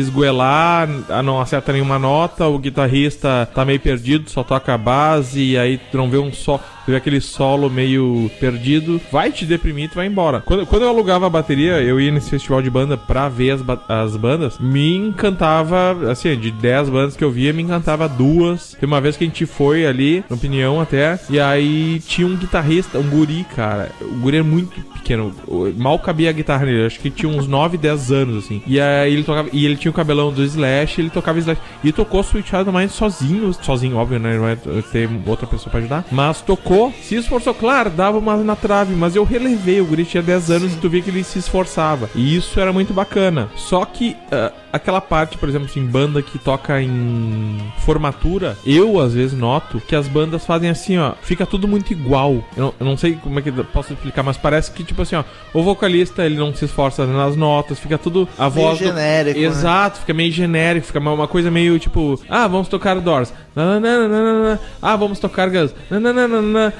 Speaker 3: a não acerta nenhuma nota, o guitarrista tá meio perdido, só toca a base, e aí tu não vê um só. Vê aquele solo meio perdido, vai te deprimir, tu vai embora. Quando, quando eu alugava a bateria, eu ia nesse festival de banda pra ver as, as bandas, me encantava, assim, de 10 bandas que eu via, me encantava duas. Tem uma vez que a gente foi ali, no Opinião até, e aí tinha um guitarrista, um guri, cara. O guri era muito pequeno, mal cabia a guitarra nele, acho que tinha uns 9, 10 anos, assim. E aí ele tocava, e ele tinha o cabelão do Slash, ele tocava Slash. E tocou Sweet Child mais sozinho, sozinho, óbvio, né? Não vai ter outra pessoa pra ajudar. Mas tocou, se esforçou, claro, dava uma na trave, mas eu relevei, o guri tinha 10 anos e tu via que ele se esforçava. E isso era muito bacana. Só que ah, aquela parte, por exemplo, assim, banda que toca em formatura, eu às vezes noto que as bandas fazem assim, ó, fica tudo muito igual. Eu não, eu não sei como é que eu posso explicar, mas parece que, tipo assim, ó, o vocalista ele não se esforça nas notas, fica tudo a
Speaker 1: Meio
Speaker 3: voz. do-
Speaker 1: genérico, né?
Speaker 3: Exato, fica meio genérico, fica uma, coisa meio tipo, ah, vamos tocar Doors. Nananana, Ah, vamos tocar Guns. Nananana.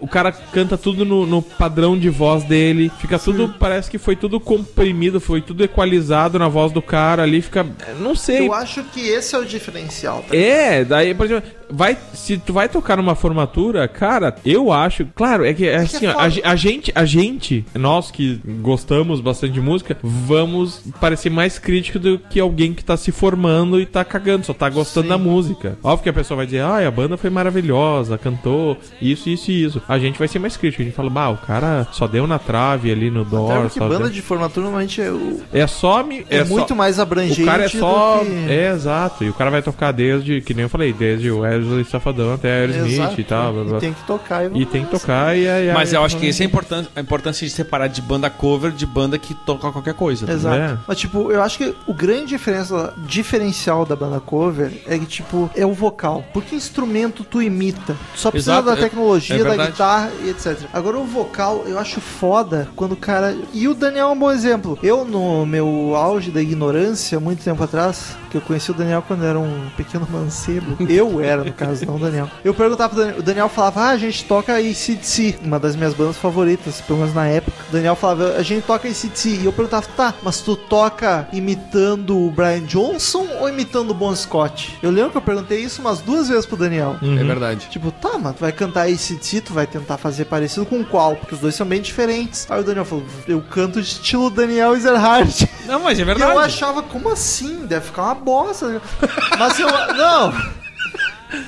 Speaker 3: O cara canta tudo no, no padrão de voz dele. Fica tudo, parece que foi tudo comprimido, foi tudo equalizado na voz do cara ali. Fica. Não sei.
Speaker 1: Eu acho que esse é o diferencial. Tá?
Speaker 3: É, daí, por exemplo, vai, se tu vai tocar numa formatura, cara, eu acho, claro, é que é
Speaker 1: que é
Speaker 3: assim, ó,
Speaker 1: foda.
Speaker 3: a, a gente, a gente, nós que gostamos bastante de música, vamos parecer mais crítico do que alguém que tá se formando e tá cagando, só tá gostando
Speaker 1: Sim.
Speaker 3: da música. Óbvio que a pessoa vai dizer, ah, a banda foi maravilhosa, cantou isso, isso e isso. A gente vai ser mais crítico, a gente fala, bah, o cara só deu na trave ali no
Speaker 1: Até
Speaker 3: door, só
Speaker 1: banda de formatura normalmente é, o-
Speaker 3: É só me.
Speaker 1: é
Speaker 3: só-
Speaker 1: muito mais abrangente.
Speaker 3: O cara é só.
Speaker 1: que-
Speaker 3: É, exato. E o cara vai tocar desde, que nem eu falei, desde o Wesley Safadão até Aerosmith e tal. blá, blá.
Speaker 1: E tem que tocar.
Speaker 3: E tem que tocar e aí.
Speaker 2: Mas
Speaker 3: aí-
Speaker 2: eu acho que essa é a importância, a importância de separar de banda cover de banda que toca qualquer coisa. tá
Speaker 1: Exato. Mas, tipo, eu acho que o grande diferença, diferencial da banda cover é que, tipo, é o vocal. Porque instrumento tu imita. Tu só precisa
Speaker 2: Exato,
Speaker 1: da
Speaker 2: é-
Speaker 1: tecnologia,
Speaker 2: é
Speaker 1: da guitarra e etc. Agora, o vocal, eu acho foda quando o cara. E o Daniel é um bom exemplo. Eu, no meu auge da ignorância, muito tempo atrás, que eu conheci o Daniel quando era um pequeno mancebo. Eu era, no caso, não o Daniel. Eu perguntava pro Daniel, o Daniel falava, ah, a gente toca ACDC, uma das minhas bandas favoritas, pelo menos na época. O Daniel falava, a gente toca ACDC. E eu perguntava, tá, mas tu toca imitando o Brian Johnson ou imitando o Bon Scott? Eu lembro que eu perguntei isso umas duas vezes pro Daniel.
Speaker 2: É verdade.
Speaker 1: Tipo, tá, mas tu vai cantar ACDC, tu vai tentar fazer parecido com qual? Porque os dois são bem diferentes. Aí o Daniel falou, eu canto de estilo Daniel Ezerhard.
Speaker 2: Não, mas é
Speaker 1: E
Speaker 2: verdade.
Speaker 1: eu achava, como assim? Deve ficar uma bosta. Mas eu. Não!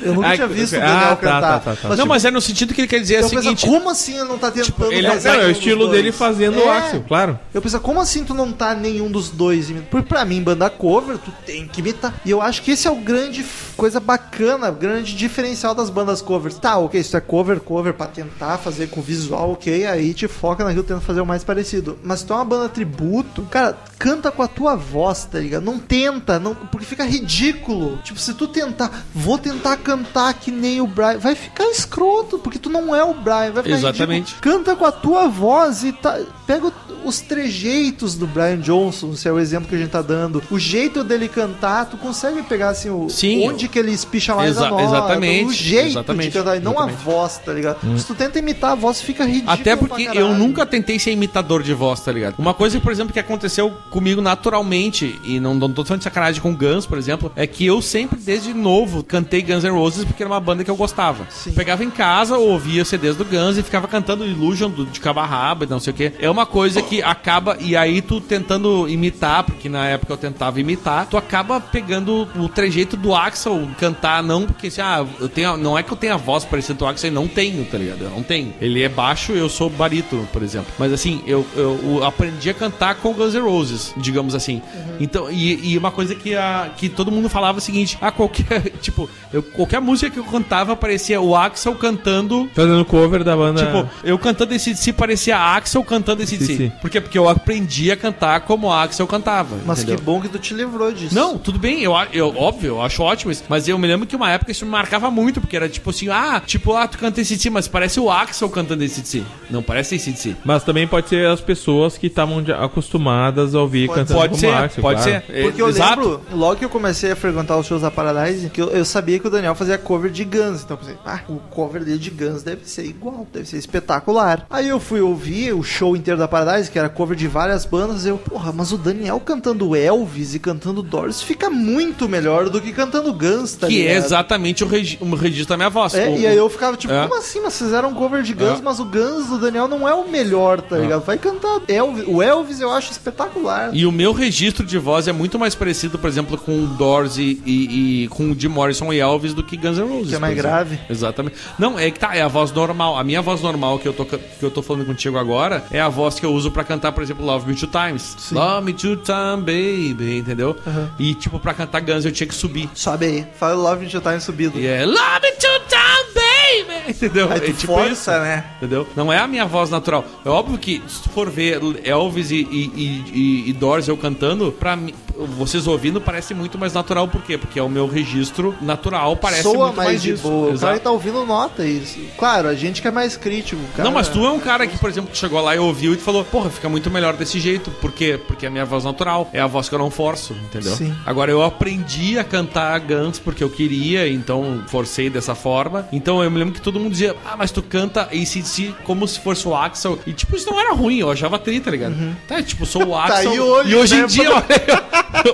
Speaker 1: Eu nunca
Speaker 3: Ai,
Speaker 1: tinha visto o
Speaker 3: ah,
Speaker 1: Daniel
Speaker 3: tá,
Speaker 1: cantar.
Speaker 3: tá, tá, tá.
Speaker 2: Não,
Speaker 1: tipo,
Speaker 2: mas é no sentido que ele quer dizer
Speaker 1: eu
Speaker 2: o
Speaker 1: penso,
Speaker 2: seguinte.
Speaker 1: como assim ele não tá tentando
Speaker 2: ele é-
Speaker 1: fazer
Speaker 3: Não, é o
Speaker 1: nenhum
Speaker 3: estilo
Speaker 1: dos
Speaker 3: dele
Speaker 1: dois?
Speaker 3: fazendo
Speaker 1: É.
Speaker 3: o Axel, claro.
Speaker 1: Eu penso, como assim tu não tá nenhum dos dois? Porque pra mim, banda cover, tu tem que imitar. E eu acho que esse é o grande coisa bacana, grande diferencial das bandas covers. Tá, ok, isso é cover, cover pra tentar fazer com visual, ok, aí te foca naquilo tenta fazer o mais parecido. Mas se tu é uma banda tributo, cara, canta com a tua voz, tá ligado? Não tenta, não, porque fica ridículo. Tipo, se tu tentar, vou tentar cantar que nem o Brian, vai ficar escroto, porque tu não é o Brian, vai ficar
Speaker 2: Exatamente.
Speaker 1: ridículo. Canta com a tua voz e tá, pega o- os trejeitos do Brian Johnson, se é o exemplo que a gente tá dando. O jeito dele cantar, tu consegue pegar assim o
Speaker 2: Sim.
Speaker 1: onde que ele espicha mais
Speaker 2: Exa-
Speaker 1: a nota,
Speaker 2: exatamente,
Speaker 1: o jeito
Speaker 2: exatamente,
Speaker 1: de cantar, e não a
Speaker 2: exatamente.
Speaker 1: voz, tá ligado? Se tu tenta imitar a voz, fica ridículo.
Speaker 2: Até porque eu nunca tentei ser imitador de voz, tá ligado? Uma coisa, por exemplo, que aconteceu comigo naturalmente, e não, não tô falando de sacanagem com Guns, por exemplo, é que eu sempre, desde novo, cantei Guns N' Roses porque era uma banda que eu gostava.
Speaker 1: Sim.
Speaker 2: Pegava em casa, ouvia CDs do Guns e ficava cantando Illusion do, de cabo a rabo e não sei o que. É uma coisa que acaba. E aí tu tentando imitar, porque na época eu tentava imitar, tu acaba pegando o trejeito do Axel cantar, não porque assim, ah, eu tenho. Não é que eu tenha a voz parecida com o Axel, eu não tenho, tá ligado? Eu não tenho. Ele é baixo, eu sou barítono, por exemplo. Mas assim, eu, eu, eu aprendi a cantar com Guns N' Roses, digamos assim. Então, e, e uma coisa que, a, que todo mundo falava é o seguinte: ah, qualquer. [LAUGHS] Tipo, eu, qualquer música que eu cantava parecia o Axel cantando
Speaker 3: Fazendo cover da banda.
Speaker 2: Tipo, eu cantando esse DC parecia Axel cantando esse DC.
Speaker 3: DC.
Speaker 2: Por quê? Porque eu aprendi a cantar como Axel cantava.
Speaker 1: Mas
Speaker 2: entendeu?
Speaker 1: que bom que tu te livrou disso.
Speaker 2: Não, tudo bem, eu, eu, óbvio, eu acho ótimo isso. Mas eu me lembro que uma época isso me marcava muito, porque era tipo assim, ah, tipo, ah, tu canta esse DC, mas parece o Axel cantando esse DC. Não parece esse DC.
Speaker 3: Mas também pode ser as pessoas que estavam acostumadas a ouvir
Speaker 1: Pode-
Speaker 3: cantando
Speaker 2: Pode
Speaker 3: como
Speaker 2: ser,
Speaker 3: Axel,
Speaker 2: pode
Speaker 3: claro.
Speaker 2: ser.
Speaker 1: Porque
Speaker 2: É,
Speaker 1: eu
Speaker 2: exato.
Speaker 1: lembro, logo que eu comecei a frequentar os shows da Paradise, que eu, eu sabia que o Daniel fazia cover de Guns. Então eu pensei, ah, o cover dele de Guns deve ser igual, deve ser espetacular. Aí eu fui ouvir o show inteiro da Paradise, que era cover de várias bandas, e eu, porra, mas o Daniel cantando Elvis e cantando Doors fica muito melhor do que cantando Guns, tá
Speaker 2: Que é
Speaker 1: ligado?
Speaker 2: exatamente o, regi o registro da minha voz.
Speaker 1: É,
Speaker 2: O-
Speaker 1: e aí eu ficava tipo,
Speaker 2: É.
Speaker 1: como assim? Mas fizeram um cover de Guns,
Speaker 2: É.
Speaker 1: mas o Guns do Daniel não é o melhor, tá ligado? Vai cantar Elvis. O Elvis eu acho espetacular.
Speaker 2: E o meu registro de voz é muito mais parecido, por exemplo, com o Doors e, e- e com o Jim Morrison e Elvis do que Guns N' Roses.
Speaker 1: Que é mais grave.
Speaker 2: Exatamente. Não, é que tá, é a voz normal. A minha voz normal que eu tô, que eu tô falando contigo agora é a voz que eu uso pra cantar, por exemplo, Love Me Two Times. Love Me Two Times, baby, entendeu? E, tipo, pra cantar Guns eu tinha que subir.
Speaker 1: Sobe aí. Fala Love Me Two Times subido.
Speaker 2: E é Love Me Two Times, baby! [LAUGHS] Entendeu?
Speaker 1: Aí tu
Speaker 2: é tipo
Speaker 1: força,
Speaker 2: isso.
Speaker 1: né?
Speaker 2: Entendeu? Não é a minha voz natural. É óbvio que se tu for ver Elvis e, e, e, e- e Doors eu cantando, pra mim, vocês ouvindo parece muito mais natural. Por quê? Porque é o meu registro natural, parece
Speaker 1: Soa
Speaker 2: muito
Speaker 1: mais,
Speaker 2: mais
Speaker 1: de
Speaker 2: isso.
Speaker 1: boa. O cara
Speaker 2: Exato.
Speaker 1: tá ouvindo nota isso. Claro, a gente que é mais crítico. Cara.
Speaker 2: Não, mas tu é um cara que, por exemplo, chegou lá e ouviu e tu falou, porra, fica muito melhor desse jeito. Por quê? Porque é a minha voz natural. É a voz que eu não forço, entendeu?
Speaker 1: Sim.
Speaker 2: Agora eu aprendi a cantar Guns porque eu queria, então forcei dessa forma. Então eu me lembro que todo mundo dizia, ah, mas tu canta ACDC como se fosse o Axel. E tipo, isso não era ruim, eu achava tri, tá ligado? Tá, tipo, sou [LAUGHS] o Axel.
Speaker 1: aí hoje,
Speaker 2: e hoje
Speaker 1: né,
Speaker 2: em dia, olha,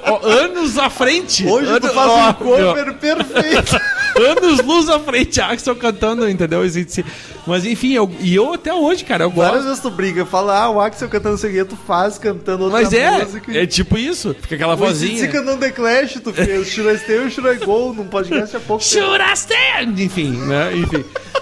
Speaker 2: ó, anos à frente.
Speaker 1: Hoje tu faz
Speaker 2: ó,
Speaker 1: um cover perfeito. [LAUGHS]
Speaker 2: Anos luz à frente, Axel cantando, entendeu? ACDC. Mas enfim, eu, e eu até hoje, cara, eu gosto.
Speaker 1: Várias vezes tu briga, fala, ah, o Axel cantando isso aqui, tu faz cantando outra
Speaker 2: Mas é,
Speaker 1: música.
Speaker 2: é tipo isso. Fica aquela
Speaker 1: O AC/DC
Speaker 2: vozinha.
Speaker 1: cantando The Clash, tu fez. Should I Stay or Should I Go num podcast há pouco [LAUGHS] tempo.
Speaker 2: Should I? Enfim, né? Enfim.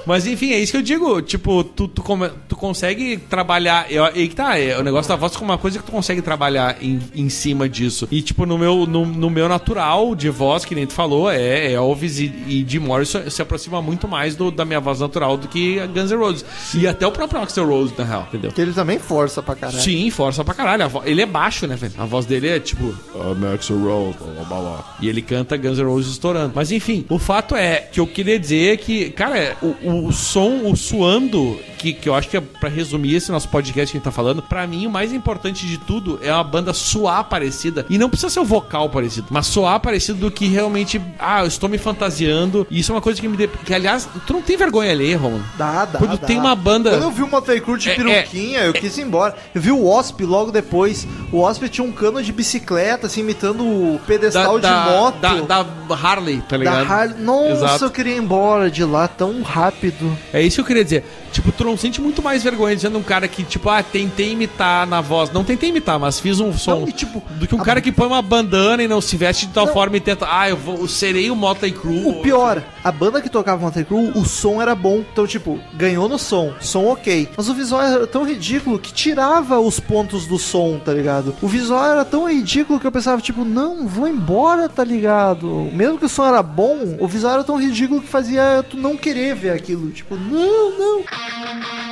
Speaker 2: Mas enfim, é isso que eu digo. Tipo, tu, tu, come- tu consegue trabalhar. Eu, aí que tá, é, o negócio da voz é uma coisa que tu consegue trabalhar em, em cima disso. E, tipo, no meu, no, no meu natural de voz, que nem tu falou, é Elvis e, e Jim Morrison se aproxima muito mais do- da minha voz natural do que a Guns N' Roses. E até o próprio Axel Rose, na real, entendeu?
Speaker 1: Que ele também força pra caralho.
Speaker 2: Sim, força pra caralho. Vo- Ele é baixo, né, velho? A voz dele é tipo. I'm Axel Rose, blá, blá, blá. E ele canta Guns N' Roses estourando. Mas enfim, o fato é que eu queria dizer que, cara, é, o, o som, o suando, que, que eu acho que é pra resumir esse nosso podcast que a gente tá falando, pra mim o mais importante de tudo é uma banda suar parecida. E não precisa ser o vocal parecido, mas soar parecido do que realmente. Ah, eu estou me fantasiando. E isso é uma coisa que me. de- Que aliás, tu não tem vergonha ali, Romulo?
Speaker 1: Dá, dá,
Speaker 2: Quando
Speaker 1: dá.
Speaker 2: tem uma banda-
Speaker 1: Quando eu vi o Motley Crue de
Speaker 2: É,
Speaker 1: peruquinha, eu quis ir embora. Eu vi o Wasp logo depois. O Wasp tinha um cano de bicicleta, assim, imitando o pedestal de moto.
Speaker 2: Da, da Harley, tá
Speaker 1: da
Speaker 2: ligado?
Speaker 1: Harley. Nossa,
Speaker 2: Exato.
Speaker 1: eu queria ir embora de lá tão rápido.
Speaker 2: É isso que eu queria dizer. Tipo, tu não sente muito mais vergonha dizendo um cara que, tipo, ah, tentei imitar na voz. Não tentei imitar, mas fiz um som.
Speaker 1: Não, e, tipo,
Speaker 2: do que um
Speaker 1: a-
Speaker 2: cara que põe uma bandana e não se veste de tal
Speaker 1: Não.
Speaker 2: forma e tenta. Ah, eu vou. Eu serei o Motley Crue.
Speaker 1: O pior, a banda que tocava Motley Crue, o som era bom. Então, tipo, ganhou no som, som ok. Mas o visual era tão ridículo que tirava os pontos do som, tá ligado? O visual era tão ridículo que eu pensava, tipo, não, vou embora, tá ligado? Mesmo que o som era bom, o visual era tão ridículo que fazia tu não querer ver aquilo. Tipo, não, não.
Speaker 2: Nath,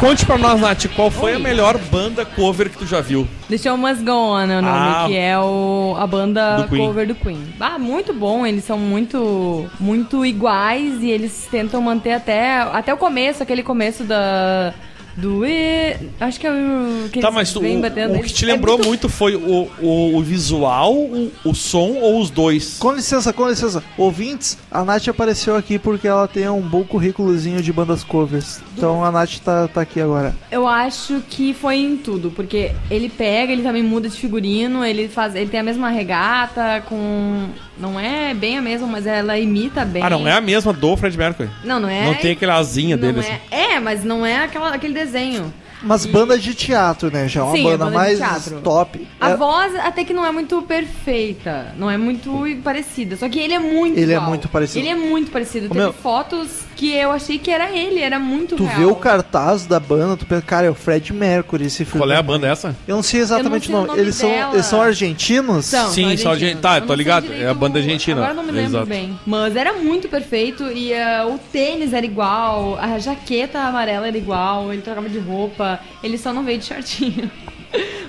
Speaker 2: conte pra nós, Nath, qual foi a melhor banda cover que tu já viu?
Speaker 4: The Show Must Go On é o nome,
Speaker 2: Ah.
Speaker 4: que é o, a banda
Speaker 2: Do Queen.
Speaker 4: cover do Queen. Ah, muito bom, eles são muito muito iguais e eles tentam manter até, até o começo, aquele começo da... Do e... Acho que é o que
Speaker 2: Tá, mas tu,
Speaker 4: vêm
Speaker 2: o,
Speaker 4: batendo.
Speaker 2: o que te
Speaker 4: É
Speaker 2: lembrou
Speaker 4: muito-
Speaker 2: muito, foi o, o, o visual, o, o som ou os dois?
Speaker 1: Com licença, com licença. Ouvintes, a Nath apareceu aqui porque ela tem um bom currículozinho de bandas covers. Então a Nath tá, tá aqui agora.
Speaker 4: Eu acho que foi em tudo, porque ele pega, ele também muda de figurino, ele faz, ele tem a mesma regata com não é bem a mesma, mas ela imita bem.
Speaker 2: Ah, não é a mesma do Fred Mercury.
Speaker 4: Não, não é.
Speaker 2: Não tem aquela asinha
Speaker 4: não
Speaker 2: dele,
Speaker 4: é,
Speaker 2: assim.
Speaker 4: é, mas não é aquela, aquele desenho.
Speaker 1: Mas banda de teatro, né? Já é uma
Speaker 4: Sim, é
Speaker 1: banda
Speaker 4: banda
Speaker 1: mais top.
Speaker 4: A
Speaker 1: É-
Speaker 4: voz até que não é muito perfeita, não é muito parecida. Só que ele é muito
Speaker 1: Ele é
Speaker 4: igual.
Speaker 1: muito parecido.
Speaker 4: Ele é muito parecido. Teve
Speaker 1: meu-
Speaker 4: fotos que eu achei que era ele, era muito
Speaker 1: Tu
Speaker 4: real.
Speaker 1: vê o cartaz da banda, tu pensa, cara, é o Fred Mercury esse filme.
Speaker 2: Qual é a banda essa?
Speaker 1: Eu não sei exatamente
Speaker 4: não
Speaker 1: o
Speaker 4: sei o
Speaker 1: nome.
Speaker 4: nome
Speaker 1: Eles são,
Speaker 4: dela.
Speaker 1: eles são argentinos?
Speaker 4: São,
Speaker 2: Sim,
Speaker 4: são
Speaker 2: são
Speaker 4: argentinos.
Speaker 2: argen- tá,
Speaker 4: Eu
Speaker 2: tô ligado, é a banda argentina.
Speaker 4: Agora eu não me lembro
Speaker 2: Exato.
Speaker 4: bem. Mas era muito perfeito e ah, o tênis era igual, a jaqueta amarela era igual, ele trocava de roupa, ele só não veio de shortinho. [LAUGHS]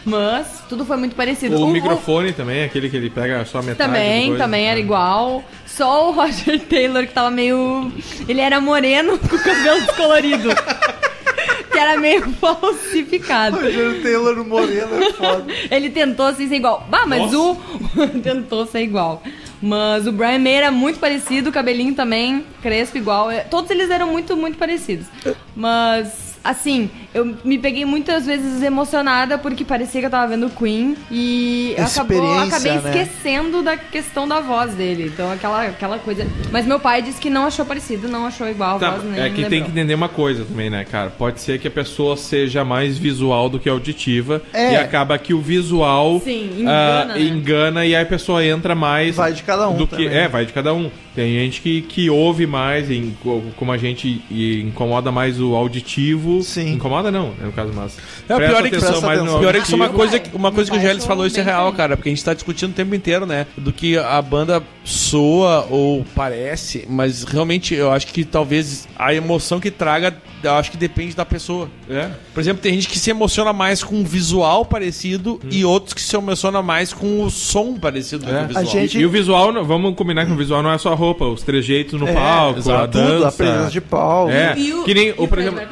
Speaker 4: Mas tudo foi muito parecido.
Speaker 3: O
Speaker 4: Um-
Speaker 3: microfone também, aquele que ele pega só metade.
Speaker 4: Também,
Speaker 3: do coisa.
Speaker 4: também era
Speaker 3: Ah.
Speaker 4: igual. Só o Roger Taylor que tava meio. Ele era moreno [LAUGHS] com o cabelo descolorido. que era meio [LAUGHS] falsificado.
Speaker 1: Roger Taylor Moreno é foda. [LAUGHS]
Speaker 4: Ele tentou assim, ser igual. Bah, mas o. tentou ser igual. Mas o Brian May era muito parecido, o cabelinho também, crespo igual. É, Todos eles eram muito, muito parecidos. Mas, assim, eu me peguei muitas vezes emocionada porque parecia que eu tava vendo o Queen e acabou, acabei
Speaker 1: né?
Speaker 4: esquecendo da questão da voz dele. Então, aquela, aquela coisa. Mas meu pai disse que não achou parecido, não achou igual a
Speaker 3: Tá,
Speaker 4: voz, nem
Speaker 3: é que tem que entender uma coisa também, né, cara? Pode ser que a pessoa seja mais visual do que auditiva
Speaker 1: É.
Speaker 3: e acaba que o visual
Speaker 4: Sim,
Speaker 3: ah,
Speaker 4: engana, né?
Speaker 3: engana e aí a pessoa entra mais
Speaker 1: Vai de cada um
Speaker 3: do que é, vai de cada um. Tem gente que, que ouve mais, e, co- como a gente e incomoda mais o auditivo.
Speaker 1: Sim.
Speaker 3: Incomoda não, né, no caso, mas
Speaker 2: É, o pior é que,
Speaker 3: atenção mais no
Speaker 2: pior é que isso é uma coisa, que- uma coisa que o Gélis falou, isso é real, cara, porque a gente tá discutindo o tempo inteiro, né? Do que a banda soa ou parece, mas realmente eu acho que talvez a emoção que traga, eu acho que depende da pessoa.
Speaker 3: É.
Speaker 2: Por exemplo, tem gente que se emociona mais com um visual parecido e outros que se emociona mais com o som parecido
Speaker 3: É.
Speaker 2: do visual.
Speaker 1: A gente-
Speaker 3: E o visual, vamos combinar que o visual não é só a roupa, os trejeitos no
Speaker 1: É,
Speaker 3: palco, a dança.
Speaker 1: Tudo, a presença de pau.
Speaker 3: É,
Speaker 4: E o,
Speaker 3: que nem,
Speaker 4: e
Speaker 3: o, por exemplo,
Speaker 4: é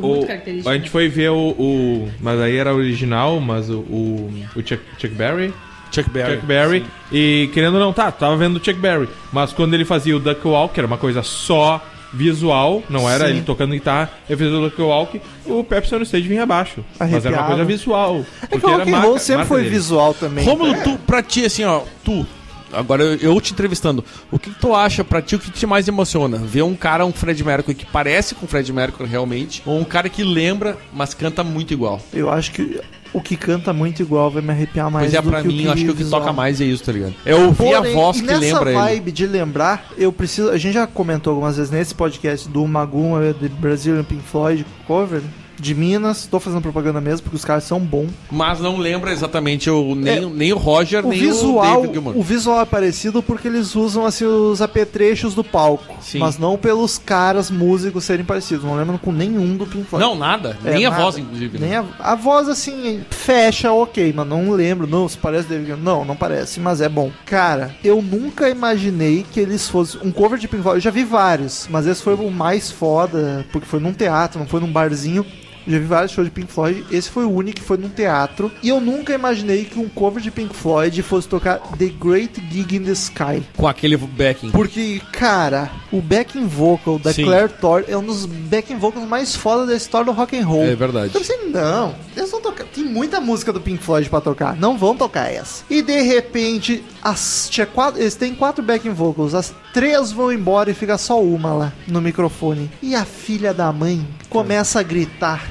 Speaker 4: muito,
Speaker 3: o-
Speaker 4: muito característico.
Speaker 3: a gente foi ver o, o- Mas aí era original, mas o, o, o Chuck, Chuck Berry.
Speaker 2: Chuck Berry.
Speaker 3: Chuck Berry. E querendo ou não, tá, tava vendo o Chuck Berry. Mas quando ele fazia o Duck Walk, que era uma coisa só visual, não era
Speaker 1: Sim.
Speaker 3: ele tocando guitarra, ele fez o Duck Walk, o Pepsi on Stage vinha abaixo. Mas era uma
Speaker 1: Arrepiado.
Speaker 3: coisa visual.
Speaker 1: É que o rock and roll sempre foi visual também.
Speaker 2: Rômulo, tu, pra ti, assim, ó, tu, agora eu, te entrevistando, o que, que tu acha pra ti, o que te mais emociona? Ver um cara, um Fred Mercury que parece com o Fred Mercury realmente, ou um cara que lembra, mas canta muito igual?
Speaker 1: Eu acho que o que canta muito igual vai me arrepiar mais
Speaker 2: Pois é,
Speaker 1: do
Speaker 2: pra
Speaker 1: que
Speaker 2: mim, acho que o que
Speaker 1: visual.
Speaker 2: toca mais é isso, tá ligado? É ouvir a voz que
Speaker 1: nessa
Speaker 2: lembra ele.
Speaker 1: vibe de lembrar, eu preciso. A gente já comentou algumas vezes nesse podcast do Maguma de Brazilian Pink Floyd cover de Minas. Tô fazendo propaganda mesmo porque os caras são bons.
Speaker 2: Mas não lembra exatamente o, nem, nem o Roger,
Speaker 1: É, O
Speaker 2: nem
Speaker 1: visual,
Speaker 2: o David Gilmour.
Speaker 1: o visual é parecido porque eles usam assim os apetrechos do palco,
Speaker 2: Sim.
Speaker 1: mas não pelos caras músicos serem parecidos. Não lembro com nenhum do Pink Floyd.
Speaker 2: Não, nada.
Speaker 1: É,
Speaker 2: nem a
Speaker 1: nada.
Speaker 2: voz, inclusive. né?
Speaker 1: Nem a, a voz, assim, fecha, ok, mas não lembro. Não, se parece David Gilmour. Não, não parece, mas é bom. Cara, eu nunca imaginei que eles fossem. Um cover de Pink Floyd, eu já vi vários, mas esse foi o mais foda, porque foi num teatro, não foi num barzinho. Já vi vários shows de Pink Floyd. Esse foi o único que foi num teatro. E eu nunca imaginei que um cover de Pink Floyd fosse tocar The Great Gig in the Sky.
Speaker 2: Com aquele backing.
Speaker 1: Porque, cara, o backing vocal da
Speaker 2: Sim.
Speaker 1: Claire Tor é um dos backing vocals mais foda da história do rock and roll.
Speaker 2: É verdade.
Speaker 1: Então assim, não, eles vão tocar. Tem muita música do Pink Floyd pra tocar, não vão tocar essa. E de repente, as, tinha quatro, eles têm quatro backing vocals, as três vão embora e fica só uma lá no microfone. E a filha da mãe começa a gritar.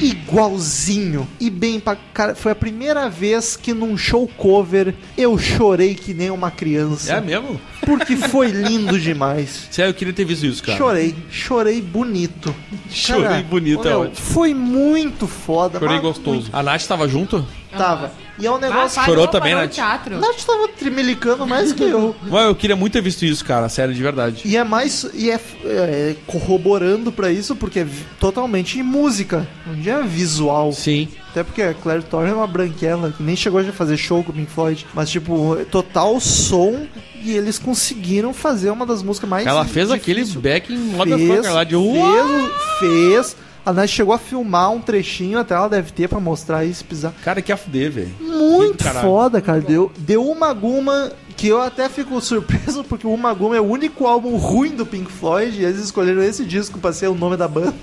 Speaker 1: Igualzinho e bem pra cara. Foi a primeira vez que num show cover eu chorei que nem uma criança.
Speaker 2: É mesmo?
Speaker 1: porque foi lindo demais. [LAUGHS]
Speaker 2: Sério, eu queria ter visto isso, cara.
Speaker 1: Chorei, chorei bonito.
Speaker 2: Chorei bonito,
Speaker 1: ô,
Speaker 2: é ótimo.
Speaker 1: Foi muito foda.
Speaker 3: Chorei gostoso.
Speaker 2: A Nath tava junto?
Speaker 1: Tava. E é um negócio.
Speaker 2: Chorou também, Nath?
Speaker 4: o teatro.
Speaker 1: Nath tava tremelicando mais que eu. [LAUGHS]
Speaker 2: Mano, eu queria muito ter visto isso, cara. Sério, de verdade.
Speaker 1: E é mais. E é, é, corroborando pra isso, porque é totalmente em música. Não é visual.
Speaker 2: Sim.
Speaker 1: Até porque a Claire Torre é uma branquela que nem chegou a fazer show com o Pink Floyd. Mas, tipo, total som. E eles conseguiram fazer uma das músicas mais.
Speaker 2: Ela fez aquele
Speaker 1: difícil.
Speaker 2: backing
Speaker 1: fez,
Speaker 2: motherfucker lá de
Speaker 1: fez, fez. A Nath chegou a filmar um trechinho, até ela deve ter pra mostrar isso, pisar.
Speaker 2: Cara, que a fuder, velho.
Speaker 1: Muito
Speaker 2: Caralho.
Speaker 1: foda, cara. Deu, deu uma guma que eu até fico [LAUGHS] surpreso, porque o Uma Guma é o único álbum ruim do Pink Floyd, e eles escolheram esse disco pra ser o nome da banda.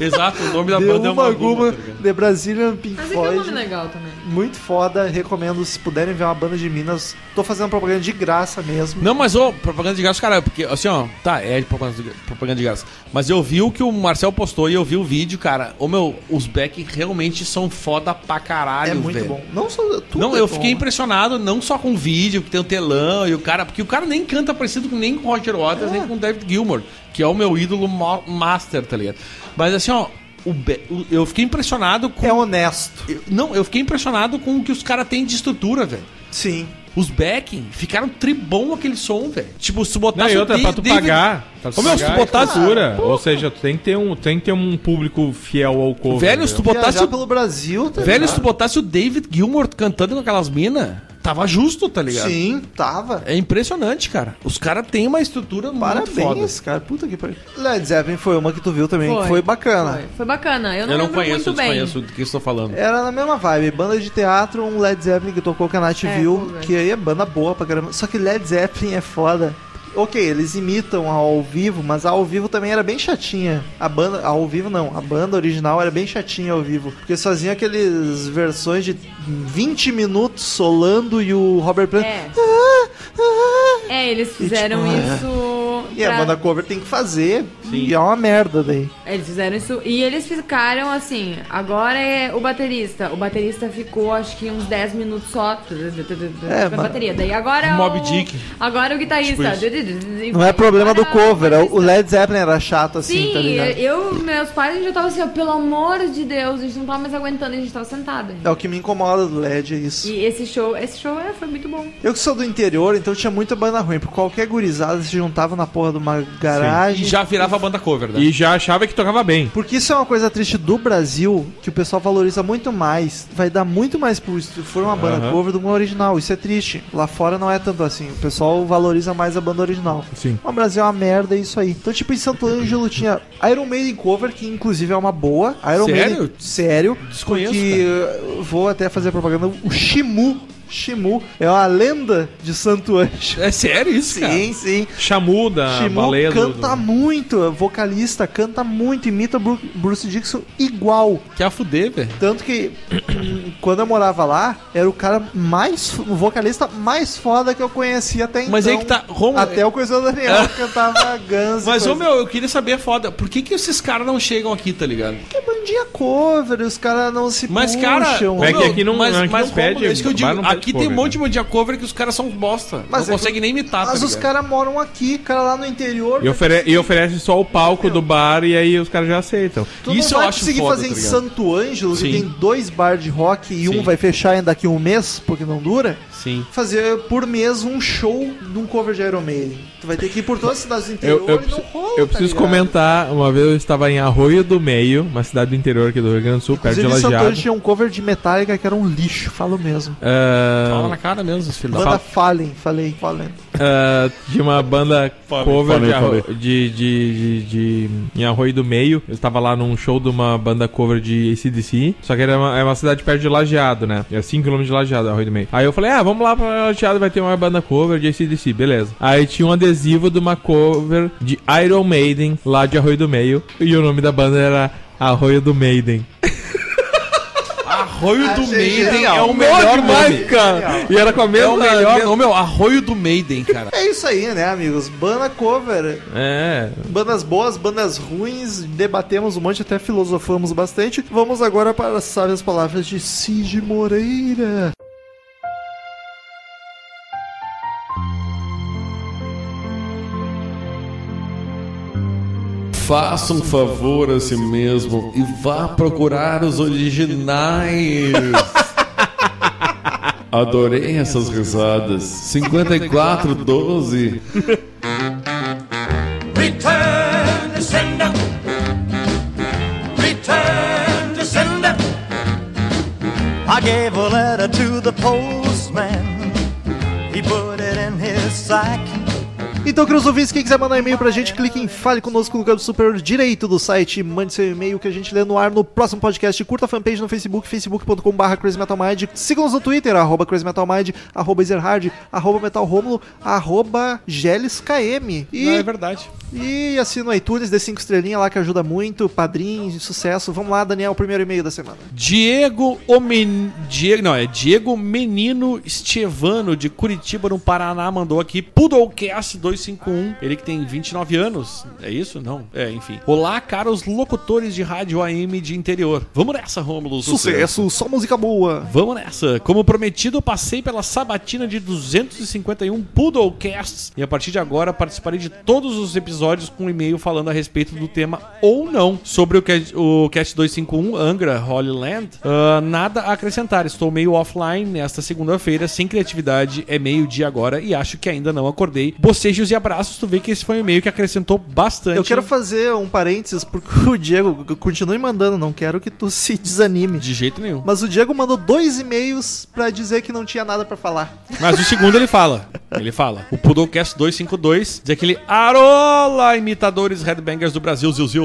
Speaker 2: Exato, o nome da
Speaker 1: Deu
Speaker 2: banda é
Speaker 1: uma
Speaker 2: uma
Speaker 1: guma
Speaker 2: tá?
Speaker 1: The Brazilian Pink
Speaker 4: Mas é que é um nome
Speaker 1: Floyd.
Speaker 4: legal também.
Speaker 1: Muito foda, recomendo se puderem ver uma banda de Minas. Tô fazendo propaganda de graça mesmo.
Speaker 2: Não, mas ô, propaganda de graça, cara, porque assim, ó, tá, é de propaganda de, propaganda de graça. Mas eu vi o que o Marcel postou e eu vi o vídeo, cara. Ô meu, os back realmente são foda pra caralho,
Speaker 1: é muito
Speaker 2: velho.
Speaker 1: bom. Não só tudo
Speaker 2: Não,
Speaker 1: é
Speaker 2: eu
Speaker 1: bom.
Speaker 2: fiquei impressionado, não só com o vídeo, que tem o telão e o cara. Porque o cara nem canta parecido com nem com o Roger Waters, nem com o David Gilmour, que é o meu ídolo master, tá ligado? Mas assim, ó, o be- o- eu fiquei impressionado com.
Speaker 1: É honesto.
Speaker 2: eu- não, eu fiquei impressionado com o que os caras têm de estrutura, velho.
Speaker 1: Sim.
Speaker 2: Os backing ficaram tribom aquele som, velho. Tipo, se tu
Speaker 3: Não,
Speaker 2: botasse
Speaker 3: e
Speaker 2: o
Speaker 3: outra,
Speaker 2: Da-
Speaker 3: pra tu
Speaker 2: David-
Speaker 3: pagar. Pra tu
Speaker 2: Ô, meu, se tu
Speaker 3: é
Speaker 2: botasse-.
Speaker 3: Ou seja, tu tem que ter um, tem que ter um público fiel ao cover.
Speaker 2: Velho, se tu botasse
Speaker 1: Viajar
Speaker 2: o...
Speaker 1: pelo Brasil, tá
Speaker 2: Velho,
Speaker 1: ligado?
Speaker 2: se tu botasse o David Gilmour cantando com aquelas minas, tava justo, tá ligado?
Speaker 1: Sim, tava.
Speaker 2: É impressionante, cara. Os caras têm uma estrutura muito foda.
Speaker 1: Parabéns, cara. Puta que pariu. Led Zeppelin foi uma que tu viu também, que foi bacana.
Speaker 4: Foi, foi bacana. Eu não,
Speaker 2: Eu não
Speaker 4: lembro
Speaker 2: conheço, eu
Speaker 4: muito bem.
Speaker 2: desconheço do que estou falando.
Speaker 1: Era na mesma vibe, banda de teatro, um Led Zeppelin que tocou que a Nath
Speaker 4: É,
Speaker 1: viu, que aí é banda boa pra caramba. Só que Led Zeppelin é foda. Ok, eles imitam ao vivo, mas ao vivo também era bem chatinha. A banda, ao vivo não, a banda original era bem chatinha ao vivo. Porque faziam aqueles versões de 20 minutos solando e o Robert Plant.
Speaker 4: É.
Speaker 1: Ah, ah.
Speaker 4: É, eles fizeram
Speaker 1: tipo,
Speaker 4: isso.
Speaker 1: E a
Speaker 4: pra-
Speaker 1: banda cover tem que fazer. E é uma merda daí.
Speaker 4: Eles fizeram isso. E eles ficaram assim. Agora é o baterista. O baterista ficou acho que uns 10 minutos só.
Speaker 1: É,
Speaker 4: pra
Speaker 1: mas-
Speaker 4: bateria. Daí agora é o.
Speaker 2: Dick.
Speaker 4: Agora é o guitarrista.
Speaker 1: Não é problema do cover, é o-. Led Zeppelin era chato assim,
Speaker 4: Sim,
Speaker 1: tá ligado?
Speaker 4: eu, meus pais já estavam assim, ó, pelo amor de Deus, a gente não tava mais aguentando, a gente tava sentado.
Speaker 1: É o que me incomoda do LED, é isso.
Speaker 4: E esse show, esse show é, foi muito bom.
Speaker 1: Eu que sou do interior, então tinha muita banda ruim. Porque qualquer gurizada se juntava na porra de uma garagem.
Speaker 2: E já virava banda cover, né?
Speaker 3: E já achava que tocava bem.
Speaker 1: Porque isso é uma coisa triste do Brasil, que o pessoal valoriza muito mais. Vai dar muito mais pro se for uma banda
Speaker 3: Aham.
Speaker 1: cover do que uma original. Isso é triste. Lá fora não é tanto assim. O pessoal valoriza mais a banda original.
Speaker 3: Sim.
Speaker 1: O Brasil é uma merda, é isso aí. Então, tipo, em Santo Ângelo tinha Iron Maiden cover, que inclusive é uma boa. Iron
Speaker 2: Sério?
Speaker 1: Maiden. Sério.
Speaker 2: Desconheço,
Speaker 1: Porque eu vou até fazer propaganda. O Shimu. Shimu é uma lenda de Santo Ângelo.
Speaker 2: É sério isso, cara?
Speaker 1: Sim, sim.
Speaker 3: Chamu da
Speaker 1: Shimu
Speaker 3: baleia
Speaker 1: canta
Speaker 3: do...
Speaker 1: muito, vocalista, canta muito, imita Bru- Bruce Dixon igual.
Speaker 2: Que a fuder, velho.
Speaker 1: Tanto que [CLEARS THROAT] quando eu morava lá, era o cara mais. o vocalista mais foda que eu conhecia até então.
Speaker 2: Mas aí que tá.
Speaker 1: Até o coisa do Daniel que cantava [LAUGHS] Guns.
Speaker 2: Mas, ô meu, eu queria saber, foda, por que que esses caras não chegam aqui, tá ligado?
Speaker 1: Que bandinha cover, os caras não se
Speaker 2: Mas,
Speaker 1: puxam.
Speaker 2: cara,
Speaker 3: É
Speaker 2: ô,
Speaker 3: que
Speaker 2: meu,
Speaker 3: aqui não- aqui não
Speaker 2: Romulo,
Speaker 3: pede,
Speaker 2: é isso que eu digo,
Speaker 3: não
Speaker 2: aqui
Speaker 3: cover,
Speaker 2: tem um monte
Speaker 3: né?
Speaker 2: de cover que os caras são bosta.
Speaker 1: Mas
Speaker 2: não
Speaker 1: é
Speaker 2: conseguem nem imitar,
Speaker 1: Mas
Speaker 2: tá
Speaker 1: os caras moram aqui, cara lá no interior.
Speaker 3: E, ofere- e oferece só o palco do bar e aí os caras já aceitam.
Speaker 1: Tu
Speaker 2: Isso
Speaker 1: não
Speaker 2: eu
Speaker 1: vai
Speaker 2: acho
Speaker 1: conseguir
Speaker 2: foda,
Speaker 1: fazer
Speaker 2: tá
Speaker 1: em? Santo Ângelo, que tem dois bar de rock e
Speaker 2: Sim.
Speaker 1: um vai fechar daqui a um mês, porque não dura.
Speaker 2: Sim.
Speaker 1: Fazer por mês um show de um cover de Iron Maiden. Tu vai ter que ir por todas as cidades do interior
Speaker 3: Eu, eu,
Speaker 1: e não
Speaker 3: preciso-
Speaker 1: rola.
Speaker 3: eu
Speaker 1: tá
Speaker 3: preciso
Speaker 1: ligado?
Speaker 3: comentar, uma vez eu estava em Arroio do Meio, uma cidade do interior aqui do Rio Grande do Sul, perto de
Speaker 1: Inclusive, Santo Ângelo
Speaker 3: Lajeado.
Speaker 1: tinha um cover de Metallica que era um lixo, falo mesmo.
Speaker 3: Ah,
Speaker 2: Fala na cara mesmo, os filhos da
Speaker 1: Banda Fallen, falei, Fallen.
Speaker 3: Ah, de uma banda cover
Speaker 2: fale,
Speaker 3: de, arro-
Speaker 2: fale.
Speaker 3: de, de, de, de- em Arroio do Meio. Eu estava lá num show de uma banda cover de ACDC. Só que era uma, é uma cidade perto de Lajeado, né? É 5km de Lajeado, Arroio do Meio. Aí eu falei, ah, vamos lá pra Lajeado, vai ter uma banda cover de ACDC, beleza. Aí tinha um adesivo de uma cover de Iron Maiden lá de Arroio do Meio. E o nome da banda era Arroio do Maiden. [LAUGHS]
Speaker 2: Arroio do Maiden é o melhor nome.
Speaker 3: cara. E era com a
Speaker 2: É
Speaker 3: mesma...
Speaker 2: o melhor nome, meu, Arroio do Maiden, cara.
Speaker 1: É isso aí, né, amigos? Banda cover.
Speaker 3: É,
Speaker 1: Bandas boas, bandas ruins, debatemos um monte, até filosofamos bastante. Vamos agora para as sábias palavras de Cid Moreira.
Speaker 2: Faça um favor a si mesmo e vá procurar os originais. Adorei essas risadas. 5412.
Speaker 7: Return to sender. Return to sender. I gave a letter to the postman.
Speaker 1: Então, queridos ouvintes, quem quiser mandar e-mail pra gente, clique em Fale Conosco no canto superior direito do site. Mande seu e-mail que a gente lê no ar no próximo podcast. Curta a fanpage no Facebook, facebook.com.br crazymetalmind. Siga-nos no Twitter, arroba crazymetalmind, arroba ezerhard, arroba metalromulo, arroba geleskm. E,
Speaker 2: Não, é verdade.
Speaker 1: E assina o iTunes, dê 5 estrelinhas lá que ajuda muito. Padrinho, sucesso. Vamos lá, Daniel, o primeiro e-mail da semana.
Speaker 2: Diego Omen... Diego... Não, é Diego Menino Estevano, de Curitiba, no Paraná, mandou aqui Poodlecast 251. Ele que tem 29 anos. É isso? Não. É, enfim. Olá, caros locutores de rádio AM de interior. Vamos nessa, Rômulo.
Speaker 1: Sucesso, só música boa.
Speaker 2: Vamos nessa. Como prometido, eu passei pela sabatina de 251 Poodlecasts e a partir de agora participarei de todos os episódios com um e-mail falando a respeito do tema ou não sobre o Cast, o Cast 251 Angra Holy Land. Ah, nada a acrescentar. Estou meio offline nesta segunda-feira, sem criatividade. É meio-dia agora e acho que ainda não acordei. Bocejos e abraços. Tu vê que esse foi um e-mail que acrescentou bastante.
Speaker 1: Eu quero fazer um parênteses porque [LAUGHS] o Diego continue mandando, não quero que tu se desanime.
Speaker 2: De jeito nenhum.
Speaker 1: Mas o Diego mandou dois e-mails pra dizer que não tinha nada pra falar.
Speaker 2: Mas o segundo ele fala. Ele fala. O Poodlecast 252 diz aquele Arola, imitadores headbangers do Brasil, Zil Zil.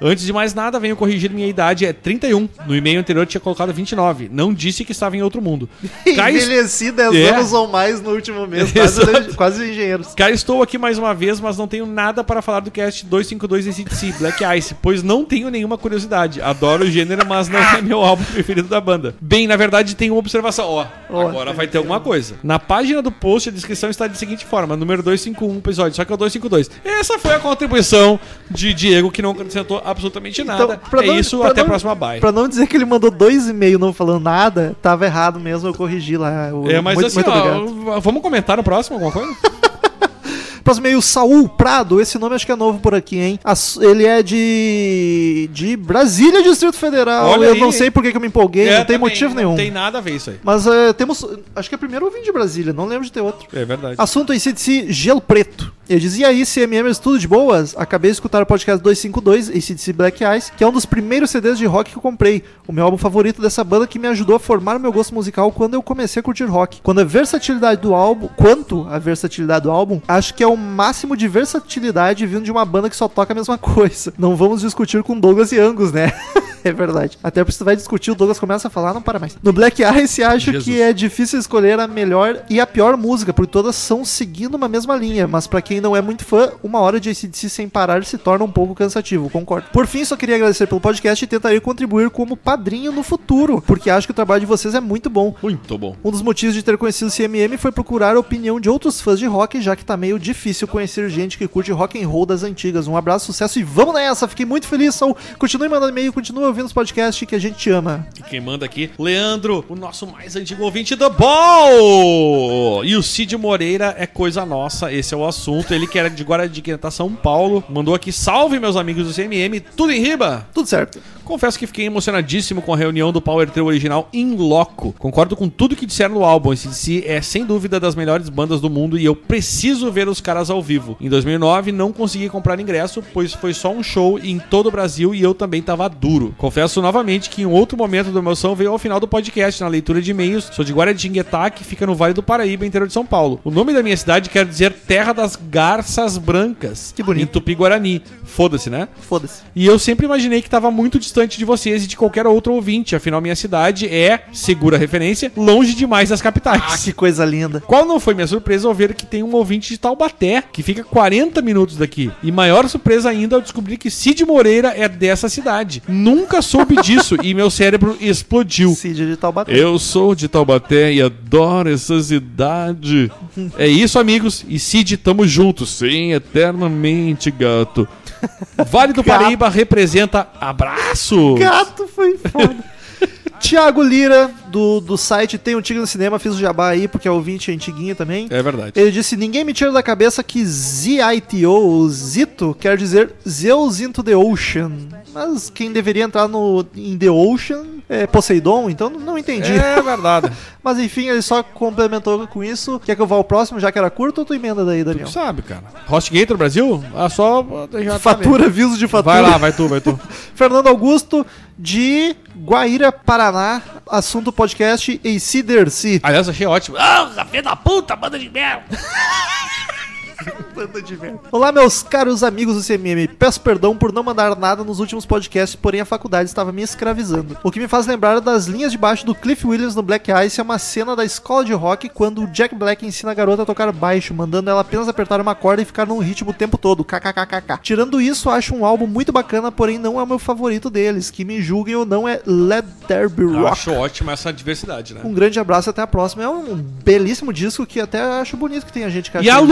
Speaker 2: Antes de mais nada, venho corrigir minha idade, é 31. No e-mail anterior eu tinha colocado 29. Não disse que estava em outro mundo. [LAUGHS] Cá,
Speaker 1: Envelheci 10
Speaker 2: É.
Speaker 1: anos ou mais no último mês, [LAUGHS] quase,
Speaker 2: Exato.
Speaker 1: quase engenheiros.
Speaker 2: cá estou aqui mais uma vez, mas não tenho nada para falar do cast 252 ACDC, Black Ice, pois não tenho nenhuma curiosidade. Adoro o gênero, mas não é meu álbum preferido da banda. Bem, na verdade, tem uma observação. Ó,
Speaker 1: Ó,
Speaker 2: agora vai ter alguma coisa. Na página do post, a descrição está da seguinte forma: número 251 episódio, só que é o 252. Essa foi a contribuição de Diego, que não acrescentou absolutamente nada. é
Speaker 1: não-
Speaker 2: isso, até
Speaker 1: não-
Speaker 2: a próxima bye.
Speaker 1: Pra não dizer que ele mandou dois e-mails não falando nada, tava errado mesmo, eu corrigi lá. O-
Speaker 2: É, mas
Speaker 1: muito,
Speaker 2: assim,
Speaker 1: muito
Speaker 2: ó, vamos comentar no próximo alguma coisa? [LAUGHS]
Speaker 1: Próximo e-mail, Saul Prado. Esse nome acho que é novo por aqui, hein? Ele é de. de Brasília, Distrito Federal.
Speaker 2: Olha
Speaker 1: eu
Speaker 2: aí,
Speaker 1: não sei por que eu me empolguei,
Speaker 2: É,
Speaker 1: não tem motivo nenhum.
Speaker 2: Não tem nada a ver isso aí.
Speaker 1: Mas é, temos. Acho que é o primeiro ouvinte de Brasília, não lembro de ter outro.
Speaker 2: É verdade.
Speaker 1: Assunto ACDC Gelo Preto. Eu dizia aí, CMM, tudo de boas? Acabei de escutar o podcast 252, ACDC Black Eyes, que é um dos primeiros CDs de rock que eu comprei. O meu álbum favorito dessa banda que me ajudou a formar o meu gosto musical quando eu comecei a curtir rock. Quando a versatilidade do álbum, quanto a versatilidade do álbum, acho que é o máximo de versatilidade vindo de uma banda que só toca a mesma coisa. Não vamos discutir com Douglas e Angus, né? [LAUGHS] É verdade. Até porque você vai discutir, o Douglas começa a falar, não para mais. No Black Ice, acho
Speaker 2: Jesus.
Speaker 1: que é difícil escolher a melhor e a pior música, porque todas são seguindo uma mesma linha. Mas pra quem não é muito fã, uma hora de ACDC sem parar se torna um pouco cansativo, concordo. Por fim, só queria agradecer pelo podcast e tentarei contribuir como padrinho no futuro, porque acho que o trabalho de vocês é muito bom.
Speaker 2: Muito bom.
Speaker 1: Um dos motivos de ter conhecido o CMM foi procurar a opinião de outros fãs de rock, já que tá meio difícil conhecer gente que curte rock and roll das antigas. Um abraço, sucesso e vamos nessa! Fiquei muito feliz, Saul. Continue mandando e-mail, continue ouvindo os podcasts que a gente te ama.
Speaker 2: E quem manda aqui, Leandro, o nosso mais antigo ouvinte do Ball! E o Cid Moreira é coisa nossa, esse é o assunto. Ele que era de Guaratinguetá, São Paulo, mandou aqui, salve meus amigos do CMM, tudo em riba?
Speaker 1: Tudo certo.
Speaker 2: Confesso que fiquei emocionadíssimo com a reunião do Power Trio original in loco. Concordo com tudo que disseram no álbum. Esse si é sem dúvida das melhores bandas do mundo e eu preciso ver os caras ao vivo. Em 2009 não consegui comprar ingresso, pois foi só um show em todo o Brasil e eu também tava duro. Confesso novamente que em outro momento da emoção veio ao final do podcast, na leitura de e-mails. Sou de Guaratinguetá, que fica no Vale do Paraíba, interior de São Paulo. O nome da minha cidade quer dizer Terra das Garças Brancas.
Speaker 1: Que bonito.
Speaker 2: Em Tupi-Guarani. Foda-se, né?
Speaker 1: Foda-se.
Speaker 2: E eu sempre imaginei que estava muito distante de vocês e de qualquer outro ouvinte. Afinal, minha cidade é, segura a referência, longe demais das capitais.
Speaker 1: Ah, que coisa linda.
Speaker 2: Qual não foi minha surpresa ao ver que tem um ouvinte de Taubaté, que fica 40 minutos daqui. E maior surpresa ainda ao descobrir que Cid Moreira é dessa cidade. Nunca soube disso e meu cérebro explodiu.
Speaker 1: Cid de Taubaté.
Speaker 2: Eu sou de Taubaté e adoro essa cidade. É isso, amigos. E Cid, tamo juntos. Sim, eternamente, gato. [LAUGHS] Vale do
Speaker 1: Gato.
Speaker 2: Paraíba representa abraço.
Speaker 1: Gato foi foda. [LAUGHS] Tiago Lira, do, do site Tem um Tigre no Cinema, fiz o jabá aí, porque é ouvinte antiguinho também.
Speaker 2: É verdade.
Speaker 1: Ele disse: Ninguém me tira da cabeça que ZITO, ou Zito, quer dizer Zeus into the Ocean. Mas quem deveria entrar no in the Ocean é Poseidon, então não- entendi.
Speaker 2: É verdade. [LAUGHS]
Speaker 1: Mas enfim, ele só complementou com isso. Quer que eu vá ao próximo, já que era curto, ou tu emenda daí, Daniel?
Speaker 2: Tu sabe, cara. HostGator Brasil? Ah, só deixar
Speaker 1: Fatura, aviso de fatura.
Speaker 2: Vai lá, vai tu, vai tu. [LAUGHS]
Speaker 1: Fernando Augusto, de Guaíra, Paraná. Assunto podcast AC Dercy.
Speaker 2: Aliás, achei ótimo. Ah, filho da puta, [LAUGHS] banda de merda.
Speaker 1: Olá, meus caros amigos do CMM. Peço perdão por não mandar nada nos últimos podcasts, porém a faculdade estava me escravizando. O que me faz lembrar das linhas de baixo do Cliff Williams no Black Ice é uma cena da escola de rock quando o Jack Black ensina a garota a tocar baixo, mandando ela apenas apertar uma corda e ficar num ritmo o tempo todo. KKKKK. Tirando isso, acho um álbum muito bacana, porém não é o meu favorito deles. Que me julguem ou não é Let There Be
Speaker 2: Eu
Speaker 1: Rock.
Speaker 2: acho ótima essa diversidade, né?
Speaker 1: Um grande abraço e até a próxima. É um belíssimo disco que até acho bonito que tem a gente que
Speaker 2: E a
Speaker 1: ele-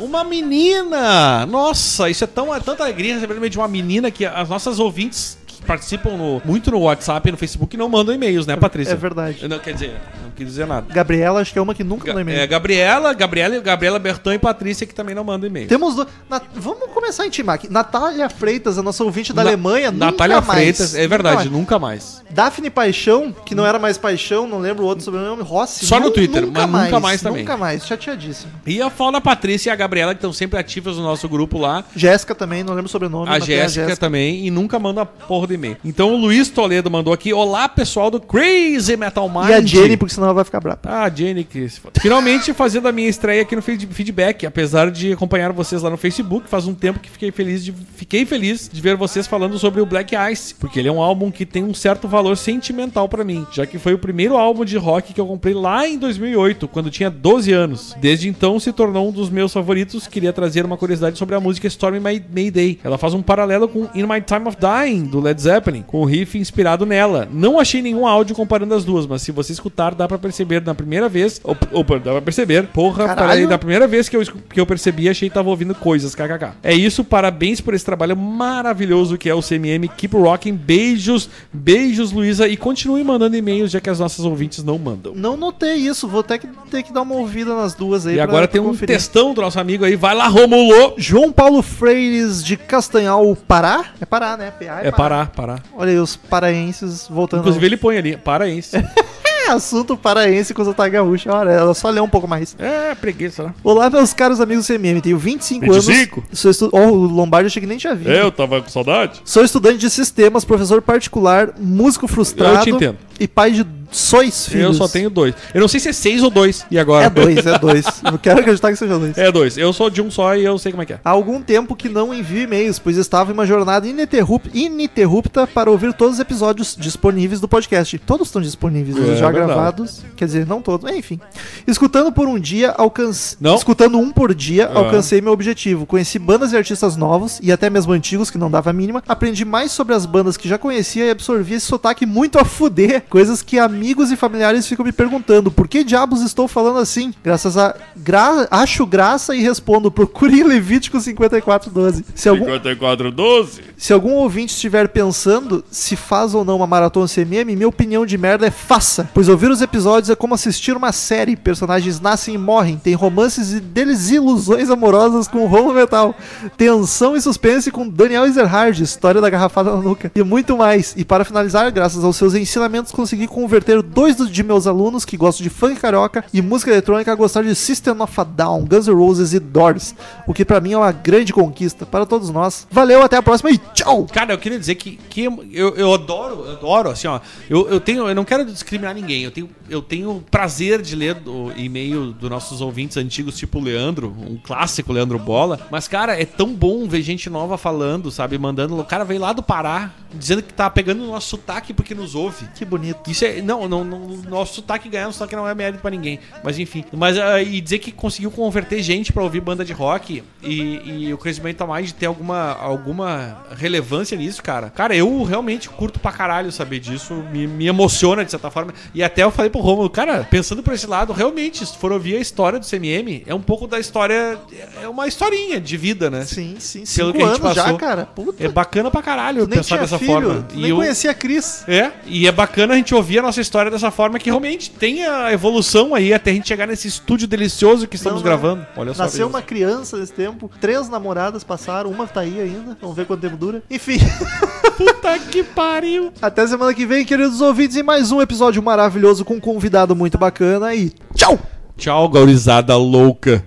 Speaker 2: Uma menina! Nossa, isso é tão, é tanta alegria receber de uma menina que as nossas ouvintes participam no- muito no WhatsApp e no Facebook não mandam e-mails, né, Patrícia?
Speaker 1: É verdade.
Speaker 2: Não, quer dizer, não quis dizer nada.
Speaker 1: Gabriela, acho que é uma que nunca
Speaker 2: Ga-
Speaker 1: mandou e-mail.
Speaker 2: é, Gabriela, Gabriela, Gabriela Berton e Patrícia que também não mandam e-mail.
Speaker 1: Temos do... Na- Vamos começar a intimar aqui. Natália Freitas, a nossa ouvinte da
Speaker 2: Na-
Speaker 1: Alemanha,
Speaker 2: Natália
Speaker 1: nunca mais.
Speaker 2: Freitas, é verdade,
Speaker 1: Nunca mais.
Speaker 2: nunca mais.
Speaker 1: Daphne Paixão, que não era mais Paixão, não lembro o outro sobrenome, Rossi.
Speaker 2: Só no Twitter, mas nunca mais também.
Speaker 1: Nunca mais, chateadíssimo.
Speaker 2: E a Fauna Patrícia e a Gabriela, que estão sempre ativas no nosso grupo lá.
Speaker 1: Jéssica também, não lembro o sobrenome.
Speaker 2: A Jéssica também, e nunca manda porra de e-mail. Então o Luiz Toledo mandou aqui: Olá, pessoal do Crazy Metal Mind.
Speaker 1: E a Jenny, porque senão ela vai ficar brava.
Speaker 2: Ah, Jenny, que se foda. Finalmente fazendo a minha estreia aqui no feed- feedback, apesar de acompanhar vocês lá no Facebook, faz um tempo que fiquei feliz de fiquei feliz de ver vocês falando sobre o Black Ice, porque ele é um álbum que tem um certo valor sentimental pra mim, já que foi o primeiro álbum de rock que eu comprei lá em 2008, quando tinha 12 anos. Desde então se tornou um dos meus favoritos. Queria trazer uma curiosidade sobre a música Stormy May- Mayday. Ela faz um paralelo com In My Time of Dying do Led Zeppelin, com o riff inspirado nela. Não achei nenhum áudio comparando as duas, mas se você escutar dá pra perceber na primeira vez, opa, dá pra perceber. Porra, peraí, da primeira vez que eu, que eu percebi, achei que tava ouvindo coisas, kkk. É isso, parabéns por esse trabalho maravilhoso que é o CMM. Keep rocking, beijos, beijos, Luísa, e continue mandando e-mails, já que as nossas ouvintes não mandam.
Speaker 1: Não notei isso, vou até que ter que dar uma ouvida nas duas aí.
Speaker 2: E agora tem um
Speaker 1: conferir.
Speaker 2: textão do nosso amigo aí, vai lá, Romulo!
Speaker 1: João Paulo Freires de Castanhal, Pará? É Pará, né? PA
Speaker 2: É parar, parar.
Speaker 1: Olha aí os paraenses voltando.
Speaker 2: Inclusive ele põe ali, paraense. [LAUGHS]
Speaker 1: É assunto paraense com sotaque gaúcho. Olha, ela só lê um pouco mais.
Speaker 2: é, preguiça, né?
Speaker 1: Olá, meus caros amigos do CMM. Tenho 25,
Speaker 2: 25?
Speaker 1: anos. Sou estu... Oh, o Lombardi eu achei que nem tinha vindo.
Speaker 2: Eu tava com saudade.
Speaker 1: Sou estudante de sistemas, professor particular, músico frustrado.
Speaker 2: Eu te entendo.
Speaker 1: E pai de sois filhos.
Speaker 2: Eu só tenho dois. Eu não sei se é seis ou dois. E agora?
Speaker 1: É dois, é dois. [LAUGHS] Eu quero acreditar que seja dois.
Speaker 2: É dois. Eu sou de um só e eu sei como é que é.
Speaker 1: Há algum tempo que não envio e-mails, pois estava em uma jornada ininterrup- ininterrupta para ouvir todos os episódios disponíveis do podcast. Todos estão disponíveis,
Speaker 2: É
Speaker 1: já
Speaker 2: verdade.
Speaker 1: gravados. Quer dizer, não todos, enfim. Escutando por um dia, alcancei.
Speaker 2: Não.
Speaker 1: Escutando um por dia,
Speaker 2: Ah.
Speaker 1: alcancei meu objetivo. Conheci bandas e artistas novos e até mesmo antigos que não dava a mínima. Aprendi mais sobre as bandas que já conhecia e absorvi esse sotaque muito a fuder. Coisas que amigos e familiares ficam me perguntando: por que diabos estou falando assim? Graças a. Gra... Acho graça e respondo: procure em Levítico 5412. Se algum.
Speaker 2: 5412.
Speaker 1: Se algum ouvinte estiver pensando se faz ou não uma maratona CMM, minha opinião de merda é faça. Pois ouvir os episódios é como assistir uma série. Personagens nascem e morrem, tem romances e desilusões amorosas com Rolo Metal, tensão e suspense com Daniel Ezerhard, história da garrafada na nuca e muito mais. E para finalizar, graças aos seus ensinamentos, consegui converter dois dos- de meus alunos que gostam de funk carioca e música eletrônica a gostar de System of a Down, Guns N' Roses e Doors, o que pra mim é uma grande conquista para todos nós. Valeu, até a próxima e tchau!
Speaker 2: Cara, eu queria dizer que, que eu, eu adoro, eu adoro, assim, ó. Eu, eu tenho, eu não quero discriminar ninguém. Eu tenho, eu tenho prazer de ler o e-mail dos nossos ouvintes antigos, tipo o Leandro, um clássico Leandro Bola. Mas, cara, é tão bom ver gente nova falando, sabe? Mandando. O cara veio lá do Pará, dizendo que tá pegando o nosso sotaque porque nos ouve.
Speaker 1: Que bonito.
Speaker 2: Isso é. Não, não, não nosso sotaque ganhar, nosso sotaque não é mérito pra ninguém. Mas enfim. Mas ah, e dizer que conseguiu converter gente pra ouvir banda de rock e, e o crescimento a mais de ter alguma, alguma relevância nisso, cara. Cara, eu realmente curto pra caralho saber disso. Me, me emociona de certa forma. E até eu falei pro Romulo, cara, pensando por esse lado, realmente, se for ouvir a história do CMM, é um pouco da história. É uma historinha de vida, né?
Speaker 1: Sim, sim.
Speaker 2: Pelo
Speaker 1: Cinco
Speaker 2: que a gente
Speaker 1: anos já,
Speaker 2: passou.
Speaker 1: cara. Puta.
Speaker 2: É bacana pra caralho
Speaker 1: Tu
Speaker 2: pensar dessa
Speaker 1: filho.
Speaker 2: forma.
Speaker 1: Tu
Speaker 2: E
Speaker 1: nem
Speaker 2: eu-
Speaker 1: conhecia a Cris.
Speaker 2: É, e é bacana a gente ouvir a nossa história dessa forma, que realmente tem a evolução aí até a gente chegar nesse estúdio delicioso que estamos
Speaker 1: Não,
Speaker 2: gravando. Olha só.
Speaker 1: Nasceu uma criança nesse tempo, três namoradas passaram, uma tá aí ainda. Vamos ver quanto tempo dura. Enfim, [LAUGHS]
Speaker 2: Puta que pariu.
Speaker 1: até semana que vem, queridos ouvintes, em mais um episódio maravilhoso com convidado muito bacana e tchau!
Speaker 2: Tchau, gaurizada louca.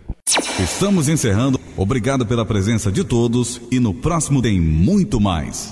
Speaker 8: Estamos encerrando. Obrigado pela presença de todos e no próximo tem muito mais.